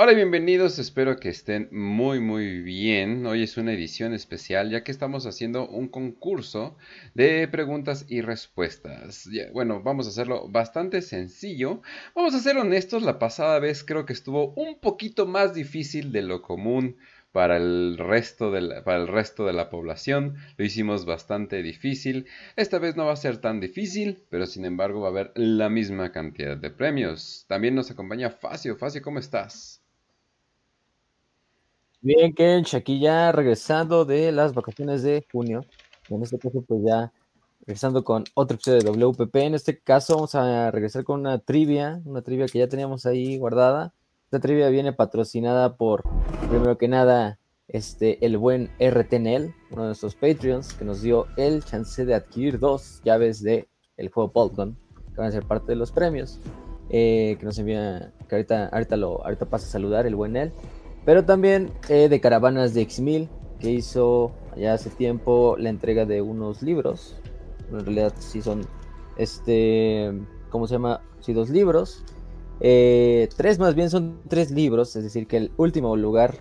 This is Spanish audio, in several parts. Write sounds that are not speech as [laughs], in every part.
Hola y bienvenidos, espero que estén muy muy bien. Hoy es una edición especial ya que estamos haciendo un concurso de preguntas y respuestas. Bueno, vamos a hacerlo bastante sencillo. Vamos a ser honestos, la pasada vez creo que estuvo un poquito más difícil de lo común para el resto de la, para el resto de la población. Lo hicimos bastante difícil. Esta vez no va a ser tan difícil, pero sin embargo va a haber la misma cantidad de premios. También nos acompaña Facio. Facio, ¿cómo estás? Bien, Kench, aquí ya regresando de las vacaciones de junio. En este caso, pues ya regresando con otro episodio de WPP. En este caso, vamos a regresar con una trivia, una trivia que ya teníamos ahí guardada. Esta trivia viene patrocinada por, primero que nada, este, el buen RTNL, uno de nuestros Patreons, que nos dio el chance de adquirir dos llaves de el juego Polgon, que van a ser parte de los premios. Eh, que nos envía, que ahorita, ahorita, lo, ahorita pasa a saludar el buen él. Pero también eh, de Caravanas de X1000, que hizo ya hace tiempo la entrega de unos libros. En realidad sí son, este, ¿cómo se llama? Sí, dos libros. Eh, tres más bien son tres libros, es decir, que el último lugar,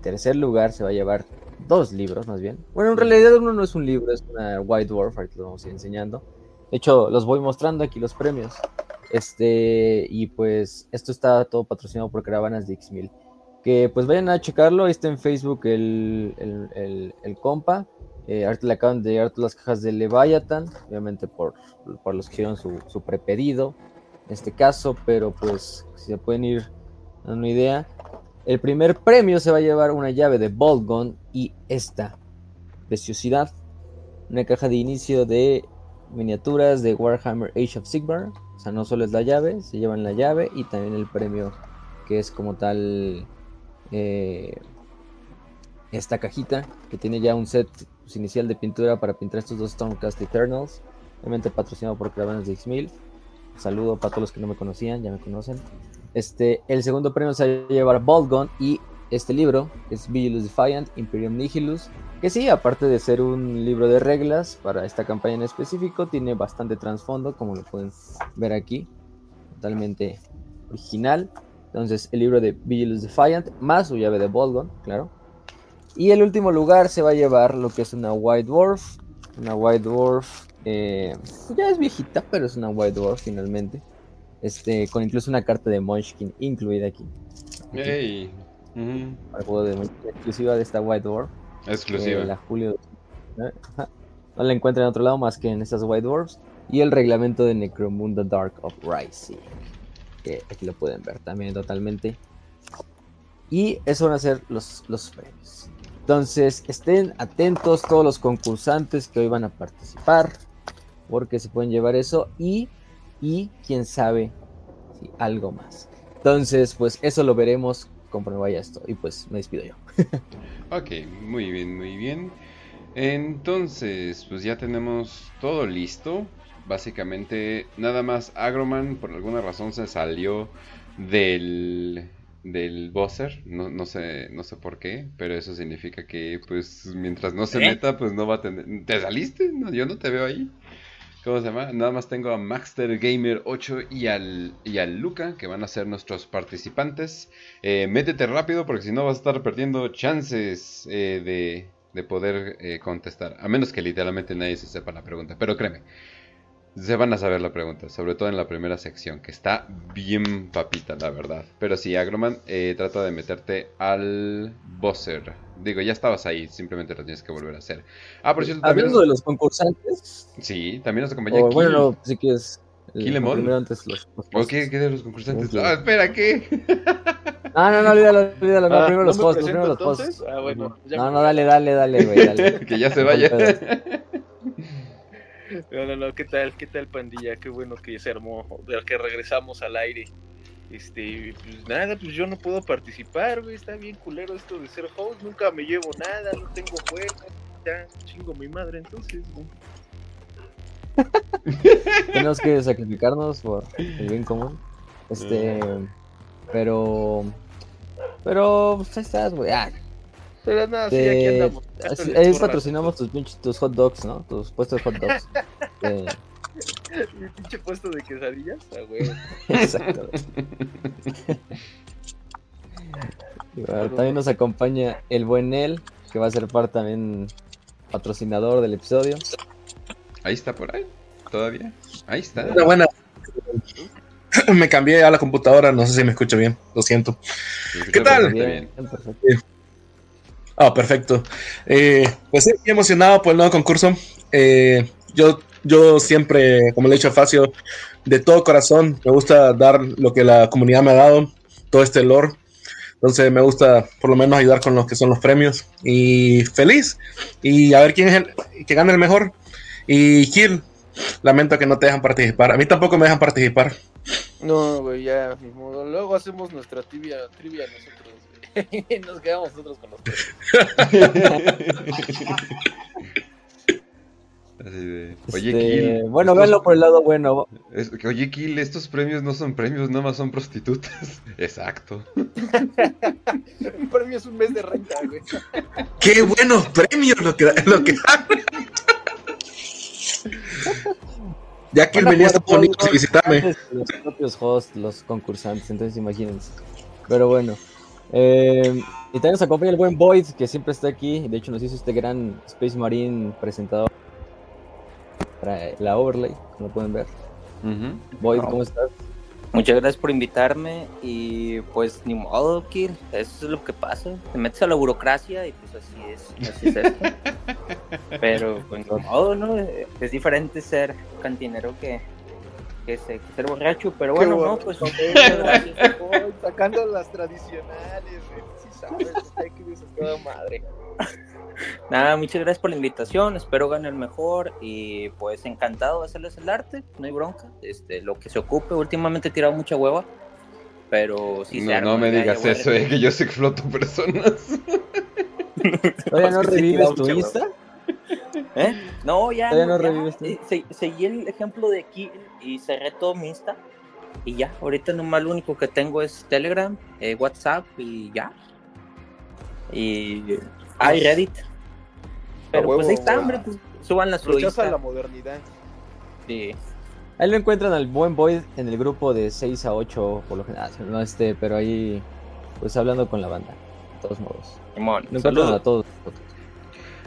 tercer lugar, se va a llevar dos libros más bien. Bueno, en realidad uno no es un libro, es una White Dwarf, ahorita lo vamos a ir enseñando. De hecho, los voy mostrando aquí los premios. Este, y pues esto está todo patrocinado por Caravanas de X1000 que pues vayan a checarlo, ahí está en Facebook el, el, compa. Eh, ahorita le acaban de llegar las cajas de Leviathan, obviamente por, por los que hicieron su, su prepedido en este caso, pero pues si se pueden ir dando una idea. El primer premio se va a llevar una llave de Boltgun y esta preciosidad, una caja de inicio de miniaturas de Warhammer Age of Sigmar. O sea, no solo es la llave, se llevan la llave y también el premio que es como tal eh, esta cajita que tiene ya un set pues, inicial de pintura para pintar estos dos Stormcast Eternals, obviamente patrocinado por Caravanas de X1000. Saludo para todos los que no me conocían, ya me conocen. Este, el segundo premio se va a llevar Gun y este libro, es Vigilus Defiant, Imperium Nihilus, que sí, aparte de ser un libro de reglas para esta campaña en específico, tiene bastante trasfondo, como lo pueden ver aquí, totalmente original. Entonces, el libro de Vigilus Defiant, más su llave de Bolgon, claro. Y el último lugar se va a llevar lo que es una White Dwarf. Una White Dwarf. Eh, ya es viejita, pero es una White Dwarf finalmente. Este, con incluso una carta de Munchkin incluida aquí. Hey. juego de exclusiva de esta White Dwarf. Exclusiva. Eh, la Julio. No la encuentran en otro lado más que en estas White Dwarfs. Y el reglamento de Necromunda Dark Uprising aquí lo pueden ver también totalmente. Y eso van a ser los, los premios. Entonces, estén atentos todos los concursantes que hoy van a participar, porque se pueden llevar eso y, y quién sabe si algo más. Entonces, pues eso lo veremos conforme vaya esto. Y pues me despido yo. [laughs] ok, muy bien, muy bien. Entonces, pues ya tenemos todo listo básicamente nada más Agroman por alguna razón se salió del del buzzer, no, no sé no sé por qué, pero eso significa que pues mientras no se ¿Eh? meta pues no va a tener ¿Te saliste? No, yo no te veo ahí. ¿Cómo se llama? Nada más tengo a Maxter Gamer 8 y al, y al Luca, que van a ser nuestros participantes. Eh, métete rápido porque si no vas a estar perdiendo chances eh, de, de, poder eh, contestar. A menos que literalmente nadie se sepa la pregunta. Pero créeme, se van a saber la pregunta, sobre todo en la primera sección, que está bien papita, la verdad. Pero sí, Agroman, eh, trata de meterte al buzzer. Digo, ya estabas ahí, simplemente lo tienes que volver a hacer. Ah, por cierto, Hablando de los concursantes. Sí, también nos acompaña oh, Bueno, sí que es. Kilemon. Primero antes los, los ¿Qué, ¿Qué de los concursantes? Ah, espera, ¿qué? [laughs] Ah, no, no, olvídalo, olvídalo. No, ah, primero los posts, primero los posts. Ah, bueno. No, no, dale, dale, dale, güey, dale. [laughs] que ya se vaya. [laughs] [laughs] No, no, no, ¿qué tal? ¿Qué tal, pandilla? Qué bueno que se armó, de que regresamos al aire. Este, pues nada, pues yo no puedo participar, güey, está bien culero esto de ser host, nunca me llevo nada, no tengo juego, ya chingo mi madre, entonces, [laughs] Tenemos que sacrificarnos por el bien común. Este, pero, pero, pues ahí estás, güey. Ah, pero nada, sí, aquí andamos. Ahí patrocinamos tus, tus hot dogs, ¿no? Tus puestos de hot dogs. [laughs] Mi pinche puesto de quesadillas, ah, güey. [laughs] Exacto. También nos acompaña el buen El, que va a ser parte también patrocinador del episodio. Ahí está por ahí. Todavía. Ahí está. Buena, buena. Me cambié a la computadora, no sé si me escucho bien, lo siento. ¿Qué tal? bastante bien. Ah, perfecto. Eh, pues sí, emocionado por el nuevo concurso. Eh, yo, yo siempre, como le he dicho a Facio, de todo corazón me gusta dar lo que la comunidad me ha dado, todo este lore. Entonces me gusta por lo menos ayudar con lo que son los premios. Y feliz. Y a ver quién es el que gane el mejor. Y Kill, lamento que no te dejan participar. A mí tampoco me dejan participar. No, güey, ya, modo. Luego hacemos nuestra trivia, trivia nosotros. [laughs] Nos quedamos nosotros con los de, Oye, Este, Kill. bueno, estos- véanlo por el lado bueno. es- que, Oye, Kill, estos premios no son premios, nada más son prostitutas. [laughs] Exacto. El premio es un mes de renta, güey. ¡Qué buenos premios lo que, lo que dan! Ya Van a venía a Estados Unidos a visitarme. que Los propios hosts, los concursantes, entonces imagínense. Pero bueno. Eh, y también nos acompaña el buen Void, que siempre está aquí. De hecho, nos hizo este gran Space Marine presentador para la overlay, como pueden ver. Void, No. ¿cómo estás? Muchas gracias por invitarme y pues ni modo, Kill, eso es lo que pasa. Te metes a la burocracia y pues así es, así es esto. [laughs] Pero pues ni modo, ¿no? Es diferente ser cantinero que, que, se- que ser borracho, pero Qué bueno, bueno. no, pues [laughs] [laughs] sacando las tradicionales. Sí sabes, que toda madre. Nada, muchas gracias por la invitación, espero gane el mejor y pues encantado de hacerles el arte, no hay bronca, este, lo que se ocupe, últimamente he tirado mucha hueva, pero sí se No, arma, no me digas eso, eh, retomar. que yo se exploto personas. ¿Todavía [laughs] no Es revives tu Insta? ¿Eh? No, ya. Todavía no ya, tú. eh, se- seguí el ejemplo de aquí y cerré todo mi Insta. Y ya, ahorita nomás lo único que tengo es Telegram, eh, WhatsApp y ya. Y. Ah, y Reddit. Pero huevo, pues ahí está, hombre, pues suban la su Rechaza la modernidad. Sí. Ahí lo encuentran al buen Void en el grupo de 6 a 8 por lo general. No este, pero ahí pues hablando con la banda. De todos modos. Simón, Lo encuentran saludos. a todos.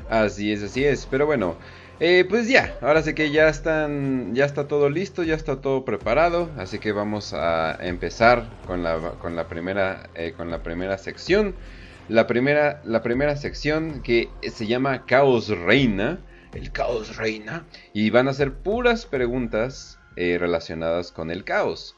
Así es, así es. Pero bueno, eh, pues ya, ahora sí que ya están, ya está todo listo, ya está todo preparado, así que vamos a empezar con la, con la primera, eh, con la primera sección. La primera, la primera sección que se llama Caos Reina, el Caos Reina, y van a ser puras preguntas eh, relacionadas con el caos.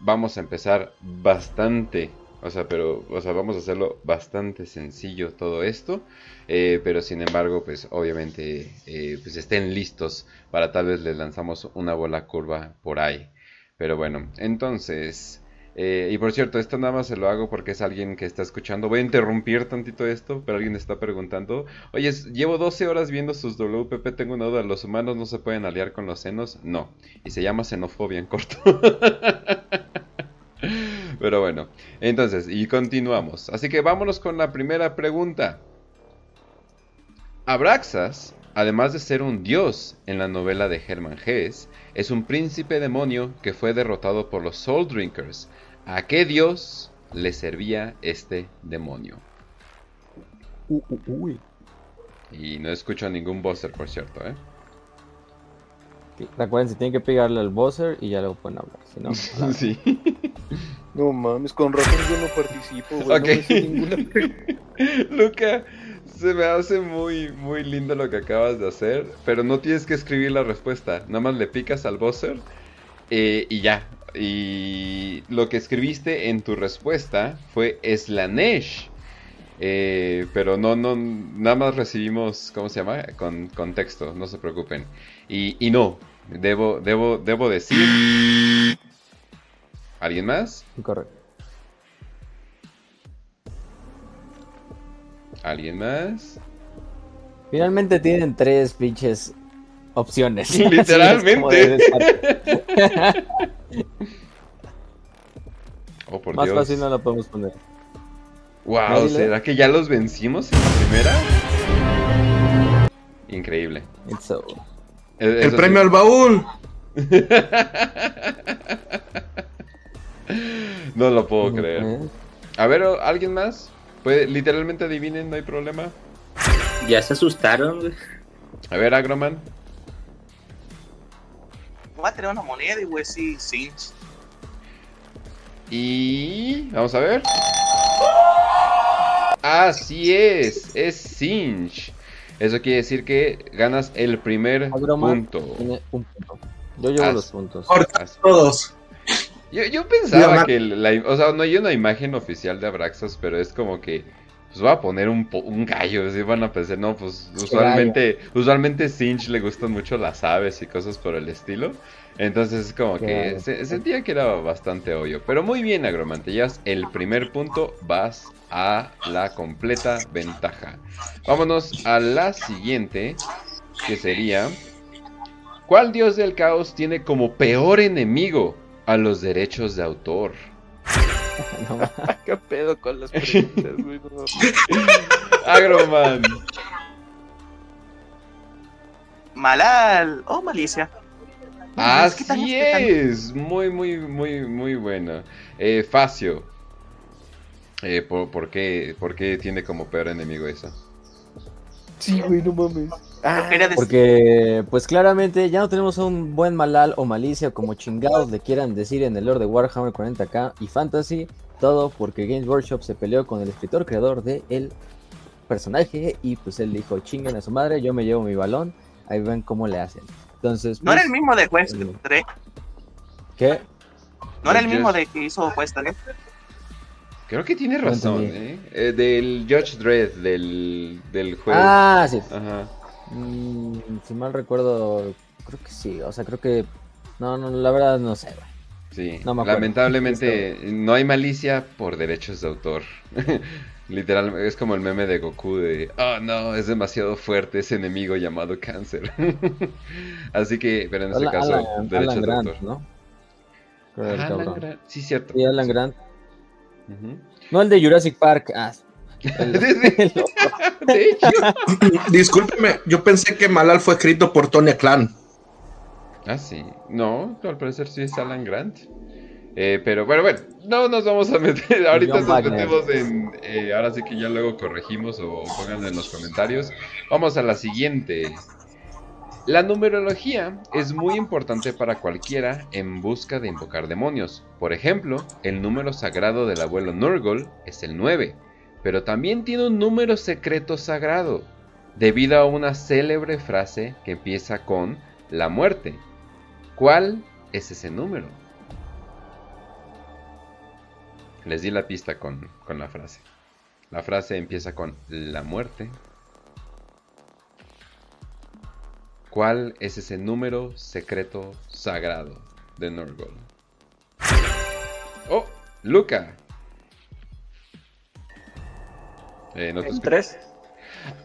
Vamos a empezar bastante, o sea, pero, o sea, vamos a hacerlo bastante sencillo todo esto. Eh, pero sin embargo, pues obviamente, eh, pues estén listos para tal vez les lanzamos una bola curva por ahí. Pero bueno, entonces, eh, y por cierto, esto nada más se lo hago porque es alguien que está escuchando. Voy a interrumpir tantito esto, pero alguien está preguntando. Oye, llevo 12 horas viendo sus WPP, tengo una duda, ¿los humanos no se pueden aliar con los senos? No, y se llama xenofobia en corto. [laughs] Pero bueno, entonces, y continuamos. Así que vámonos con la primera pregunta. Abraxas, además de ser un dios en la novela de Hermann Hesse, es un príncipe demonio que fue derrotado por los Soul Drinkers. ¿A qué dios le servía este demonio? Uh, uh, uy. Y no escucho ningún buzzer, por cierto, ¿eh? Recuerden, si tienen que pegarle al buzzer y ya luego pueden hablar. Si no, a [laughs] Sí. No mames, con razón yo no participo, güey. Ok. No me sé ninguna [laughs] pregunta. Luca, se me hace muy, muy lindo lo que acabas de hacer, pero no tienes que escribir la respuesta, nada más le picas al buzzer eh, y ya. Y lo que escribiste en tu respuesta fue Slanesh. Eh, pero no, no, nada más recibimos, ¿cómo se llama? Con contexto, no se preocupen. Y, y no, debo, debo, debo decir... ¿Alguien más? Correcto. ¿Alguien más? Finalmente tienen tres pinches opciones. [laughs] Literalmente. [laughs] Oh, por Más Dios. fácil no la podemos poner. Wow, ¿será que ya los vencimos en la primera? Increíble. It's so- Eh, El premio sí. al baúl. [laughs] [laughs] no lo puedo creer. A ver, ¿o- ¿alguien más? Puede, literalmente adivinen, no hay problema. Ya se asustaron, güey. A ver, Agroman. Voy a tener una moneda y voy a decir Cinch. Y... Vamos a ver. Así es, es Cinch. Eso quiere decir que ganas el primer Agroman punto. Tiene un punto. Yo llevo los puntos. Corta todos. Yo, yo pensaba que la, o sea, no hay una imagen oficial de Abraxas, pero es como que pues voy a poner un, un gallo, así van a pensar, no, pues usualmente, usualmente Sinch le gustan mucho las aves y cosas por el estilo. Entonces es como que Claro. se- sentía que era bastante obvio. Pero muy bien, Agromante, llevas el primer punto, vas a la completa ventaja. Vámonos a la siguiente, que sería... ¿Cuál dios del caos tiene como peor enemigo a los derechos de autor? [laughs] No, [laughs] ¿Qué pedo con las preguntas, güey? No. [laughs] Agroman. Malal o Malicia. Tal Así es. Muy, muy, muy, muy bueno. Eh, Facio. Eh, ¿por, por qué, ¿Por qué tiene como peor enemigo eso? Sí, güey, no mames. Ah, Porque, pues claramente ya no tenemos un buen malal o malicia, como chingados le quieran decir en el lore de Warhammer 40k y Fantasy. Todo porque Games Workshop se peleó con el escritor creador de el personaje y pues él dijo, chinguen a su madre, yo me llevo mi balón. Ahí ven cómo le hacen. Entonces, No era pues, el mismo de Juez Mm. 3. ¿qué? No era el Pues mismo de que hizo Juez 3. Creo que tiene razón. ¿eh? Eh, Del Judge Dredd, del, del juez. Ah, sí. Ajá. Mm, si mal recuerdo, creo que sí. O sea, creo que... No, no, la verdad no sé. güey. Sí, No me acuerdo. lamentablemente no hay malicia por derechos de autor. [laughs] Literal, es como el meme de Goku de, oh no, es demasiado fuerte ese enemigo llamado cáncer. [laughs] Así que, pero en este Alan, caso, Alan- derechos Alan de Grant, autor. ¿no? Creo el Alan cabrón. Grant, Sí, cierto. Sí, Alan Grant. No el de Jurassic Park. Ah. [laughs] [laughs] de hecho. [laughs] Discúlpeme, yo pensé que Malal fue escrito por Tony Clan. Ah, sí. No, al parecer sí es Alan Grant. Eh, pero bueno, bueno, no nos vamos a meter. Ahorita John nos Wagner. metemos en. eh, ahora sí que ya luego corregimos o pongan en los comentarios. Vamos a la siguiente. La numerología es muy importante para cualquiera en busca de invocar demonios. Por ejemplo, el número sagrado del abuelo Nurgle es el 9, pero también tiene un número secreto sagrado, debido a una célebre frase que empieza con la muerte. ¿Cuál es ese número? Les di la pista con, con la frase. La frase empieza con la muerte. ¿Cuál es ese número secreto sagrado de Nurgle? Oh, Luca. Eh, no escucho. Tres.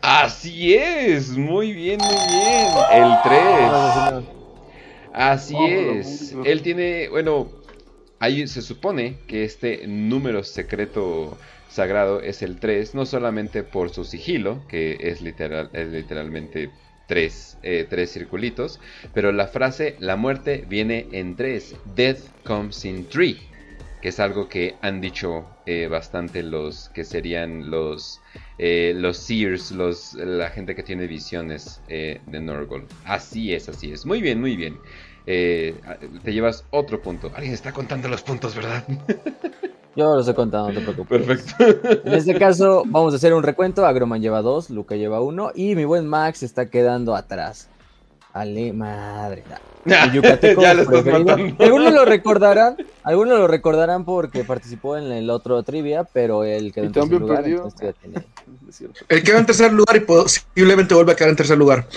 Así es, muy bien, muy bien. El 3. Así es. Él tiene, bueno, ahí se supone que este número secreto sagrado es el 3, no solamente por su sigilo, que es, literal, es literalmente tres, eh, tres circulitos, pero la frase la muerte viene en 3, death comes in 3, que es algo que han dicho eh, bastante los que serían los eh, los seers, los, la gente que tiene visiones eh, de Norgol. Así es, así es. Muy bien, muy bien. Eh, te llevas otro punto. Alguien está contando los puntos, ¿verdad? [laughs] Yo los he contado, no te preocupes. Perfecto. En este caso, vamos a hacer un recuento. Agroman lleva dos, Luca lleva uno y mi buen Max está quedando atrás. Ale, madre. El [laughs] yucateco ya lo estás preferido. matando. Algunos lo recordarán, algunos lo recordarán porque participó en el otro trivia, pero él quedó Y en tercer lugar, entonces tiene-. [laughs] El quedó en tercer lugar y posiblemente vuelva a quedar en tercer lugar.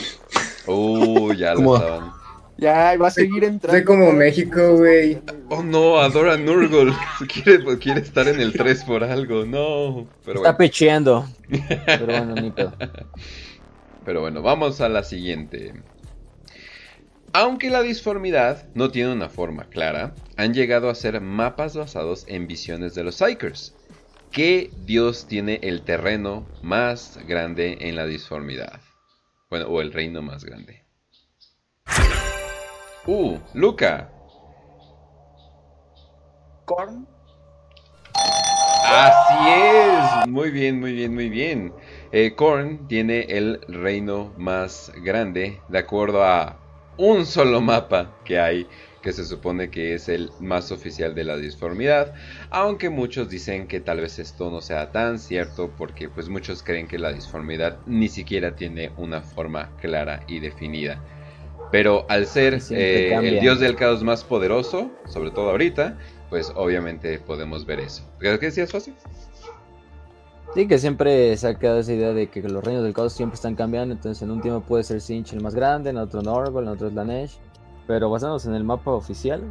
Uh, ya lo estaban. Ya, va a seguir entrando. Soy como México, güey. Oh no, adora Nurgle. [laughs] Quiere, quiere estar en el 3 por algo. No. Pero Está bueno. pecheando. Pero bueno, ni pedo. Pero bueno, vamos a la siguiente. Aunque la disformidad no tiene una forma clara, han llegado a ser mapas basados en visiones de los Psychers. ¿Qué dios tiene el terreno más grande en la disformidad? Bueno, o el reino más grande. Uh, Luca. Korn. Así es. Muy bien, muy bien, muy bien. Eh, Korn tiene el reino más grande de acuerdo a un solo mapa que hay que se supone que es el más oficial de la disformidad, aunque muchos dicen que tal vez esto no sea tan cierto porque pues muchos creen que la disformidad ni siquiera tiene una forma clara y definida. Pero al ser eh, el dios del caos más poderoso, sobre todo ahorita, pues obviamente podemos ver eso. ¿Qué qué decías, fácil? Sí, que siempre se ha quedado esa idea de que los reinos del caos siempre están cambiando. Entonces, en un tiempo puede ser Sinch el más grande, en otro Norgol, en otro Slanesh. Pero basándonos en el mapa oficial,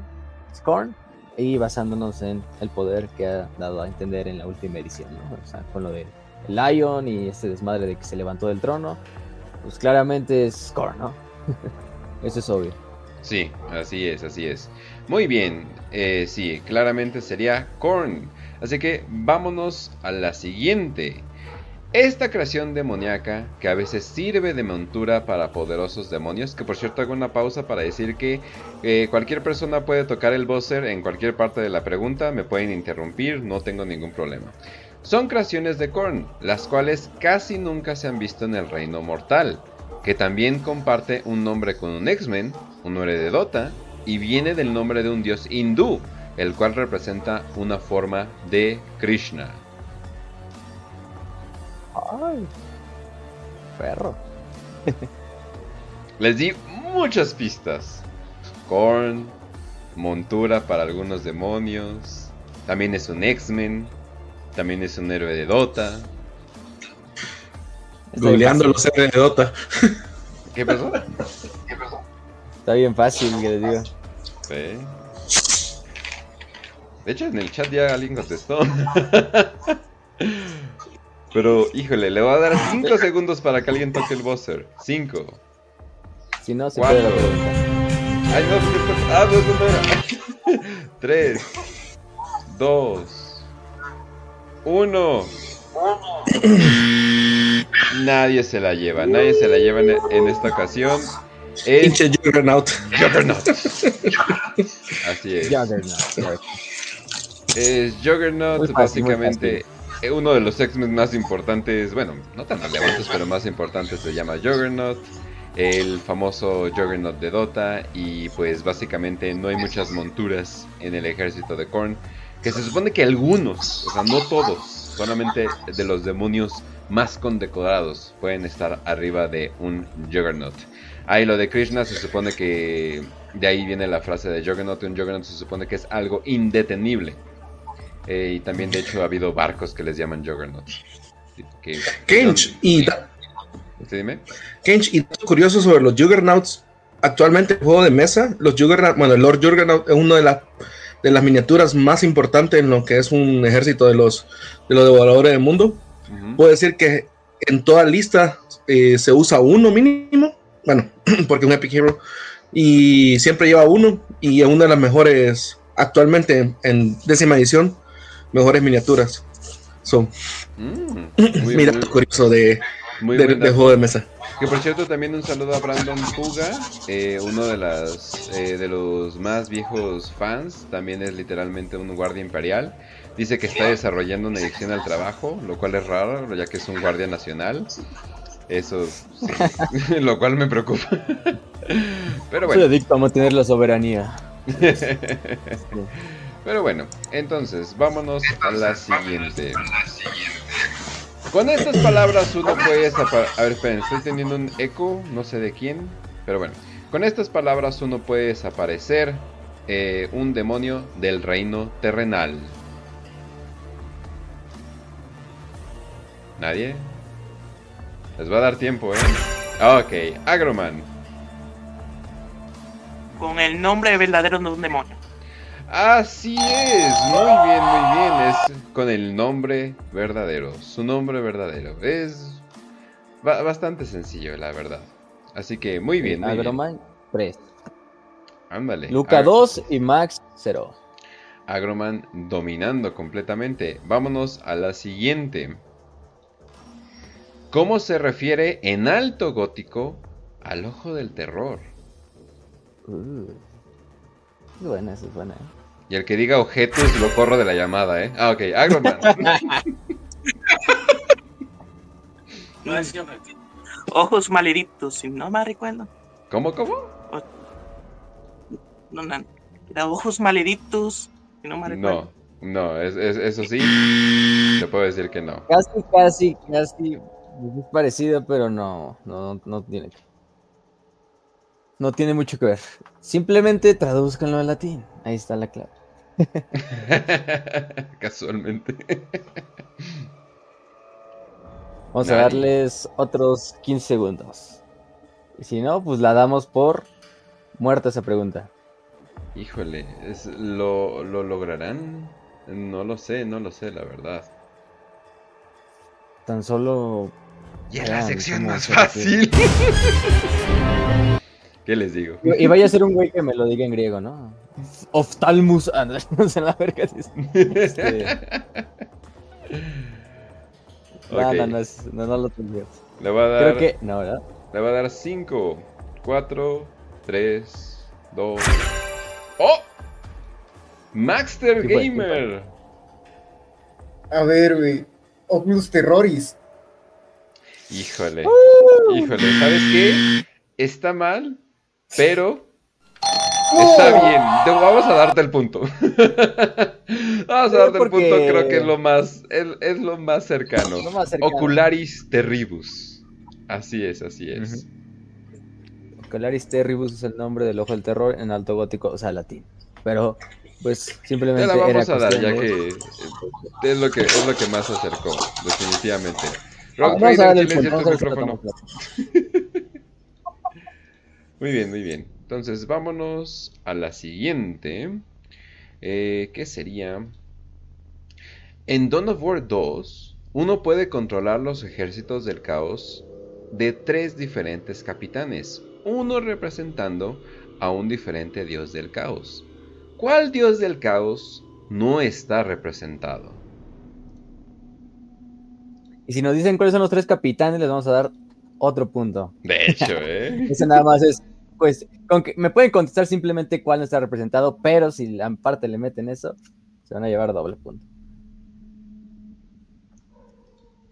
Scorn, y basándonos en el poder que ha dado a entender en la última edición, ¿no? O sea, con lo de Lion y este desmadre de que se levantó del trono, pues claramente es Scorn, ¿no? [laughs] Eso es obvio. Sí, así es, así es. Muy bien, eh, sí, claramente sería Korn. Así que vámonos a la siguiente. Esta creación demoníaca, que a veces sirve de montura para poderosos demonios, que por cierto hago una pausa para decir que eh, cualquier persona puede tocar el buzzer en cualquier parte de la pregunta, me pueden interrumpir, no tengo ningún problema. Son creaciones de Korn, las cuales casi nunca se han visto en el reino mortal, que también comparte un nombre con un X-Men, un héroe de Dota, y viene del nombre de un dios hindú, el cual representa una forma de Krishna. Ay, perro. [laughs] Les di muchas pistas. Korn, montura para algunos demonios, también es un X-Men, también es un héroe de Dota. Googleando los héroes de Dota. ¿Qué pasó? [laughs] Está bien fácil, que les digo. Sí. De hecho, en el chat ya alguien contestó. [laughs] Pero, híjole, le voy a dar 5 segundos para que alguien toque el buzzer. 5. Si no, se Cuatro. puede la pregunta. Ay, no. Ah, no, no era. 3, 2, 1. Nadie se la lleva, nadie se la lleva en, en esta ocasión. Es Pinche Juggernaut. Juggernaut. [laughs] Así es. Juggernaut. Es Juggernaut, fácil, muy básicamente eh, uno de los X-Men más importantes, bueno, no tan relevantes, pero más importantes se llama Juggernaut, el famoso Juggernaut de Dota, y pues básicamente no hay muchas monturas en el ejército de Korn, que se supone que algunos, o sea, no todos, solamente de los demonios más condecorados pueden estar arriba de un Juggernaut. Ahí lo de Krishna se supone que de ahí viene la frase de Juggernaut. Un Juggernaut se supone que es algo indetenible. Eh, y también, de hecho, ha habido barcos que les llaman Juggernaut. Que, Kench, y, da- ¿Sí, dime? Kench, y dato curioso sobre los Juggernauts. Actualmente en el juego de mesa, los Juggernaut, bueno, el Lord Juggernaut es una de, las de las miniaturas más importantes en lo que es un ejército de los, de los devoradores del mundo. Puedo decir que en toda lista eh, se usa uno mínimo, bueno, [clears throat] porque es un Epic Hero, y siempre lleva uno, y es una de las mejores, actualmente en, en décima edición, mejores miniaturas. So, Mm, muy, mira, muy- curioso de, muy de- juego de mesa. Que por cierto también un saludo a Brandon Puga, eh, uno de las eh, de los más viejos fans, también es literalmente un guardia imperial. Dice que está desarrollando una adicción al trabajo, lo cual es raro, ya que es un guardia nacional. Eso, sí, [laughs] lo cual me preocupa. Pero Soy bueno, adicto a mantener la soberanía. [laughs] pero bueno, entonces vámonos a la siguiente. Con estas palabras uno puede desaparecer. A ver, esperen, estoy teniendo un eco, no sé de quién, pero bueno. Con estas palabras uno puede desaparecer eh, un demonio del reino terrenal. ¿Nadie? Les va a dar tiempo, ¿eh? Ok, Agroman. Con el nombre verdadero de un demonio. Así es, muy bien, muy bien. Es con el nombre verdadero, su nombre verdadero. Es ba- bastante sencillo, la verdad. Así que muy bien, muy bien. Agroman 3. Ándale. Luca Ag- 2 y Max 0. Agroman dominando completamente. Vámonos a la siguiente. ¿Cómo se refiere en alto gótico al ojo del terror? Uh. Es buena, es buena. Y el que diga objetos lo corro de la llamada, ¿eh? Ah, ok, Agroman. [laughs] No es cierto. Ojos malditos, si no me recuerdo. ¿Cómo, cómo? No, no. Era ojos malditos, si no me recuerdo. No, no, es, es- eso sí, te puedo decir que no. Casi, casi, casi. Es parecido, pero no, no, no tiene que. No tiene mucho que ver. Simplemente tradúzcanlo al latín. Ahí está la clave. [laughs] Casualmente. Vamos a darles otros 15 segundos. Y si no, pues la damos por muerta esa pregunta. Híjole, es- ¿lo, ¿lo lograrán? No lo sé, no lo sé, la verdad. Tan solo. Y es la sección más fácil. [laughs] ¿Qué les digo? Y vaya a ser un güey que me lo diga en griego, ¿no? Oftalmus. Ah, no, [laughs] no sé la verga. Este, [laughs] no, Ok, no, no, es- no, no lo tengo. Le voy a dar, Creo que. No, ¿verdad? le voy a dar 5, 4, 3, 2. ¡Oh! Maxter. ¿Qué Gamer. A ver, güey. Oculus Terroris. Híjole, híjole, ¿sabes qué? Está mal, pero está bien. Te- vamos a darte el punto. [laughs] vamos a darte el punto, creo que es lo más, es, es lo más cercano. Lo más cercano. Ocularis terribus. Así es, así es. Ocularis Terribus es el nombre del ojo del terror en alto gótico, o sea, latín. Pero, pues, Te simplemente. la vamos era a dar, ya que es lo que es lo que más se acercó, definitivamente. Vamos Rock a darle Trader, el punto, silencia tu micrófono. [laughs] Muy bien, muy bien. Entonces vámonos a la siguiente. Eh, ¿Qué sería? En Dawn of War 2, uno puede controlar los ejércitos del caos de tres diferentes capitanes, uno representando a un diferente dios del caos. ¿Cuál dios del caos no está representado? Y si nos dicen cuáles son los tres capitanes, les vamos a dar otro punto. De hecho, [laughs] ¿eh? Ese nada más es, pues, con que me pueden contestar simplemente cuál no está representado, pero si la parte le meten eso, se van a llevar doble punto.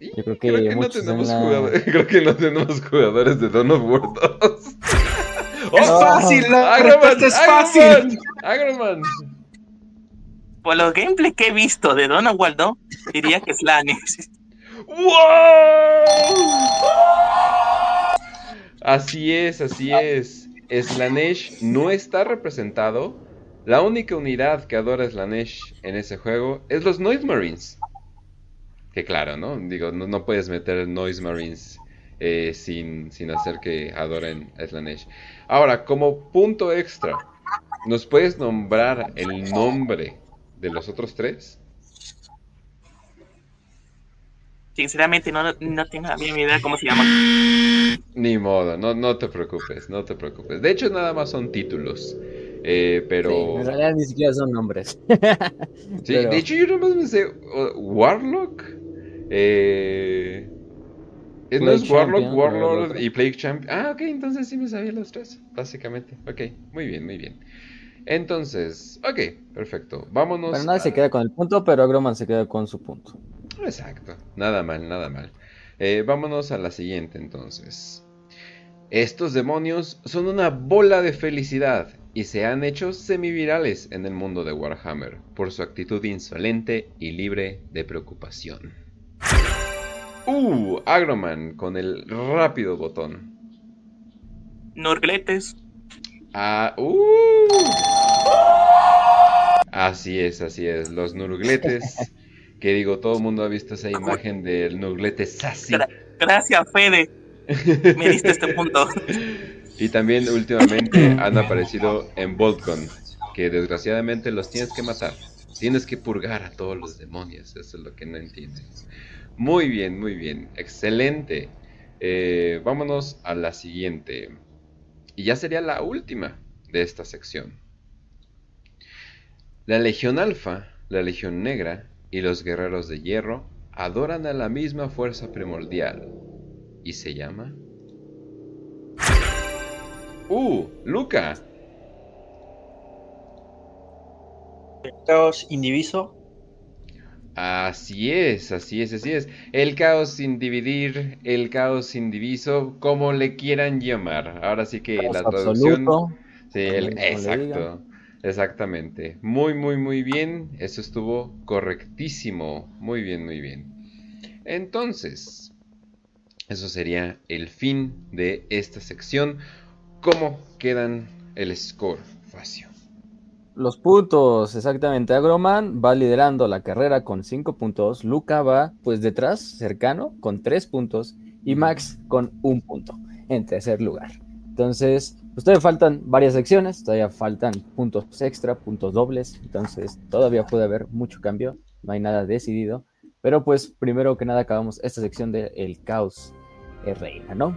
Yo creo que no muchos tenemos en la- jugadores, [laughs] creo que no tenemos jugadores de Dawn of War 2. [laughs] Es ¡Oh! fácil, la Agroman, es fácil. Agroman. Por los gameplay que he visto de Don Waldo, diría que es Lanes. ¡Wow! Así es, así es. Slanesh no está representado. La única unidad que adora Slanesh en ese juego es los Noise Marines. Que claro, ¿no? Digo, no, puedes meter Noise Marines eh, sin, sin hacer que adoren a Slanesh. Ahora, como punto extra, ¿nos puedes nombrar el nombre de los otros tres? Sinceramente, no, no tengo la mínima idea cómo se llama. Ni modo, no, no te preocupes, no te preocupes. De hecho, nada más son títulos. Eh, pero. Sí, en realidad ni siquiera son nombres. [laughs] Sí, pero- de hecho, yo nomás me sé. uh, Warlock. Eh. ¿No es Warlock, Champion, Warlord pero- y Plague Champion? Ah, ok, entonces sí me sabía los tres, básicamente. Ok, muy bien, muy bien. Entonces, ok, perfecto. Vámonos. Bueno, nadie a- se queda con el punto, pero Agroman se queda con su punto. Exacto, nada mal, nada mal. Eh, vámonos a la siguiente entonces. Estos demonios son una bola de felicidad y se han hecho semivirales en el mundo de Warhammer por su actitud insolente y libre de preocupación. Uh, Agroman con el rápido botón. Norgletes. Ah, uh. Así es, así es, los nurgletes. [laughs] Que digo, todo el mundo ha visto esa imagen del nurglete sassy. Gra- Gracias, Fede. Me diste este punto. [laughs] Y también últimamente han aparecido en Boltcon, que desgraciadamente los tienes que matar. Tienes que purgar a todos los demonios, eso es lo que no entiendes. Muy bien, muy bien, excelente. Eh, vámonos a la siguiente. Y ya sería la última de esta sección. La Legión Alfa, la Legión Negra y los Guerreros de Hierro adoran a la misma fuerza primordial. Y se llama... ¡Uh! ¡Luca! Caos indiviso. Así es, así es, así es. El caos sin dividir, el caos sin diviso, como le quieran llamar. Ahora sí que Caos la traducción. absoluto, Sí, el- exacto. Exactamente. Muy, muy, muy bien. Eso estuvo correctísimo. Muy bien, muy bien. Entonces, eso sería el fin de esta sección. ¿Cómo quedan el score, Facio? Los puntos, exactamente. Agroman va liderando la carrera con 5 puntos. Luca va pues detrás, cercano, con 3 puntos. Y Max con un punto en tercer lugar. Entonces, pues todavía faltan varias secciones, todavía faltan puntos extra, puntos dobles. Entonces, todavía puede haber mucho cambio. No hay nada decidido. Pero pues, primero que nada, acabamos esta sección de El Caos es Reina, ¿no?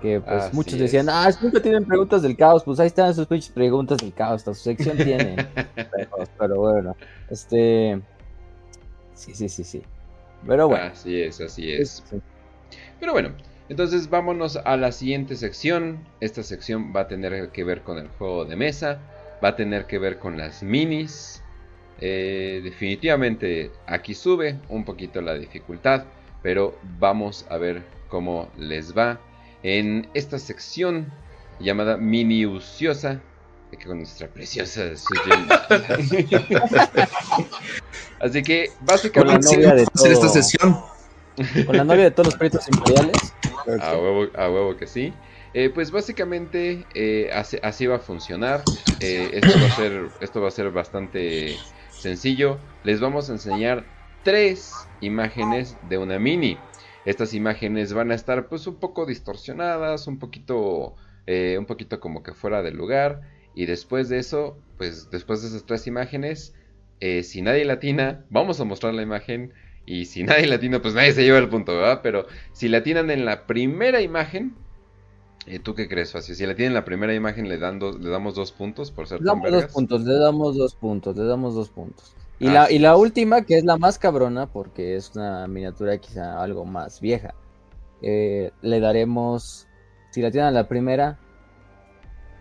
Que pues Así muchos decían, ah, es que nunca tienen preguntas del caos. Pues ahí están sus pinches preguntas del caos. Hasta su sección tiene. [laughs] pero, pero bueno, este. Sí, sí, sí, sí. Pero bueno. Así es, así es. sí. Pero bueno, entonces vámonos a la siguiente sección. Esta sección va a tener que ver con el juego de mesa, va a tener que ver con las minis. Eh, definitivamente aquí sube un poquito la dificultad, pero vamos a ver cómo les va en esta sección llamada minuciosa que con nuestra preciosa. Así que Con la básicamente novia de hacer esta sesión. Con la novia de todos los proyectos imperiales. A huevo, a huevo que sí. Eh, pues básicamente eh, así, va a funcionar. Eh, esto, va a ser, esto va a ser bastante sencillo. Les vamos a enseñar tres imágenes de una mini. Estas imágenes van a estar pues un poco distorsionadas, un poquito, un poquito como que fuera de lugar. Y después de eso, pues después de esas tres imágenes, si nadie latina, vamos a mostrar la imagen. Y si [laughs] nadie latina, pues nadie se lleva el punto, ¿verdad? Pero si latinan en la primera imagen, eh, ¿tú qué crees, Facio? Si latinan en la primera imagen, le, dan dos- le damos dos puntos por ser Le damos dos puntos, le damos dos puntos, le damos dos puntos. Y, la, y la última, que es la más cabrona, porque es una miniatura quizá algo más vieja, eh, le daremos, si la tienen a la primera,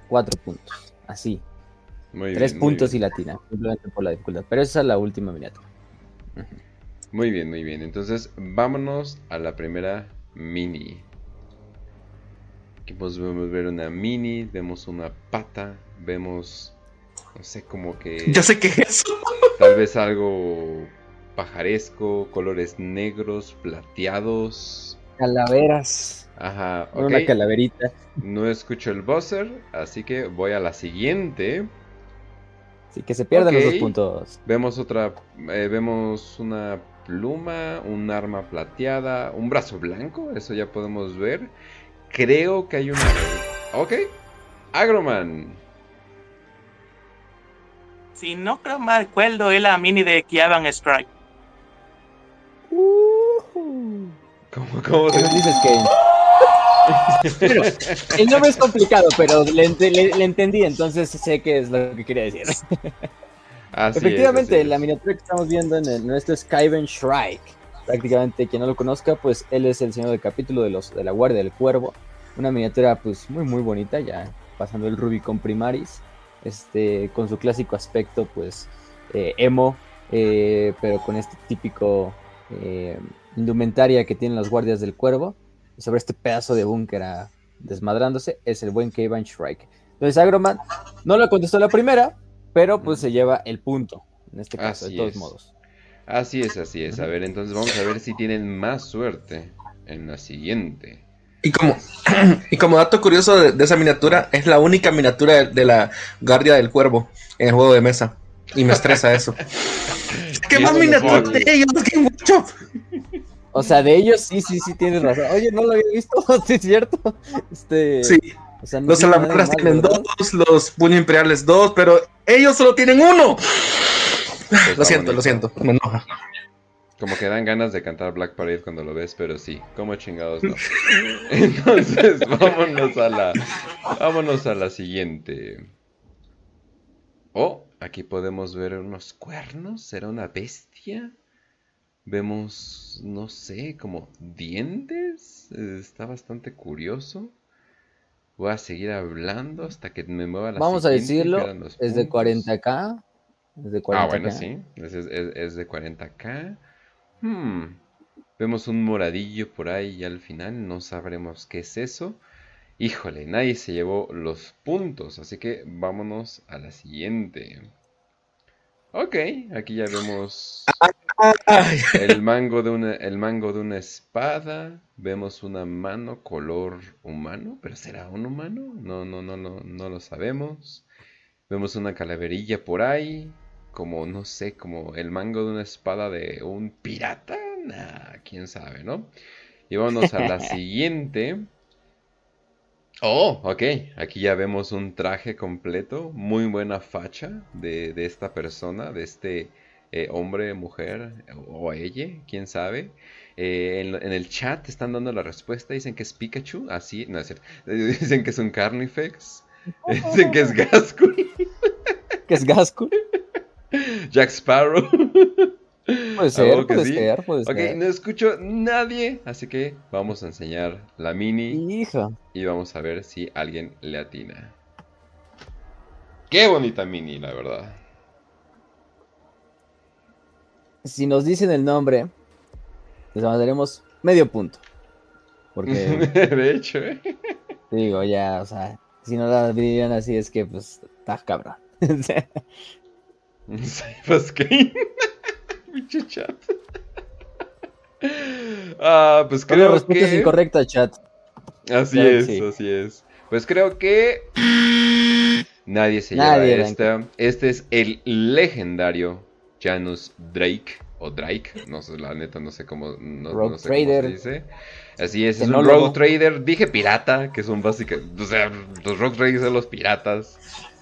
cuatro puntos. Así, Muy tres bien, muy puntos bien. y latina, simplemente por la dificultad. Pero esa es la última miniatura. Muy bien, muy bien. Entonces, vámonos a la primera mini. Aquí podemos ver una mini, vemos una pata, vemos, no sé, como que Yo sé que es eso. [laughs] tal vez algo pajaresco, colores negros, plateados. Calaveras. Ajá, ok. Una calaverita. No escucho el buzzer, así que voy a la siguiente. Así que se pierden los dos puntos. Vemos otra, eh, vemos una pluma, un arma plateada, un brazo blanco, eso ya podemos ver. Creo que hay una... Ok, Agroman. Si no creo mal recuerdo, es la mini de Kiavan Strike. ¿Cómo, cómo ¿Qué se nos dices? Bueno, el nombre es [laughs] complicado, pero le- le entendí, entonces sé qué es lo que quería decir. Así es, Efectivamente, así es. la miniatura que estamos viendo en el- nuestro Skyven Shrike. Prácticamente, quien no lo conozca, pues él es el señor del capítulo de los de la Guardia del Cuervo. Una miniatura, pues muy, muy bonita, ya pasando el Rubicon Primaris. Este, con su clásico aspecto, pues eh, emo, eh, pero con este típico eh, indumentaria que tienen los guardias del cuervo. Y sobre este pedazo de búnker ah, desmadrándose, es el buen Kevin Shrike. Entonces, Agroman no lo contestó la primera, pero pues se lleva el punto. En este caso, Así de todos es. modos. Así es, así es. A ver, entonces vamos a ver si tienen más suerte en la siguiente. Y como, [clears throat] y como dato curioso de, de esa miniatura, es la única miniatura de, de la Guardia del Cuervo en el juego de mesa. Y me estresa eso. [laughs] ¿Qué más miniaturas sí. de ellos? ¡Qué mucho! O sea, de ellos sí, sí, sí tienes razón. Oye, no lo había visto, [laughs] sí es cierto. Este, Sí, o sea, no los salamandras tienen ¿verdad? dos, los puños imperiales dos, pero ellos solo tienen uno. Está Lo siento, bonito. lo siento, me enoja. Como que dan ganas de cantar Black Parade cuando lo ves, pero sí, como chingados no. [laughs] Entonces, vámonos a la vámonos a la siguiente. Oh, aquí podemos ver unos cuernos, ¿será una bestia? Vemos, no sé, como dientes. Eh, Está bastante curioso. Voy a seguir hablando hasta que me mueva la Vamos a decirlo, es de puntos. 40k. Es de 40K. Ah, bueno, sí. Es, es- es- es de 40k. Hmm. Vemos un moradillo por ahí al final. No sabremos qué es eso. Híjole, nadie se llevó los puntos. Así que vámonos a la siguiente. Ok, aquí ya vemos Ay, el mango de una, el mango de una espada. Vemos una mano color humano. ¿Pero será un humano? No, no, no, no, no lo sabemos. Vemos una calaverilla por ahí. Como, no sé, como el mango de una espada de un pirata. Nah, quién sabe, ¿no? Y vámonos a la [laughs] siguiente. Oh, ok. Aquí ya vemos un traje completo. Muy buena facha de, de esta persona, de este eh, hombre, mujer o ella, quién sabe. Eh, en, el chat están dando la respuesta. Dicen que es Pikachu. Así, no es cierto. [laughs] Dicen que es un Carnifex. [laughs] Dicen que es Gaskull. [laughs] ¿Qué es Gasco? Jack Sparrow. Puede ¿A ser, que puede sí? ser, puede Ok, ser. no escucho nadie, así que vamos a enseñar la mini Hija. y vamos a ver si alguien le atina. Qué bonita mini, la verdad. Si nos dicen el nombre, les daremos medio punto. Porque, [laughs] De hecho, ¿eh? digo, ya, o sea, si no la dirían así es que, pues, está cabrón. [laughs] Cyphers Kane. [laughs] Pinche chat. Ah, pues Con creo respuesta es que... incorrecta, chat. Así que es, sí. así es. Pues creo que nadie se Nadie, lleva esta. Este es el legendario Janus Drake o Drake, no sé, la neta no sé cómo, no, sé cómo se Trader. dice. Así es, es un. Rogue Trader. Dije pirata, que son básicamente, o sea, los Rogue Traders son los piratas.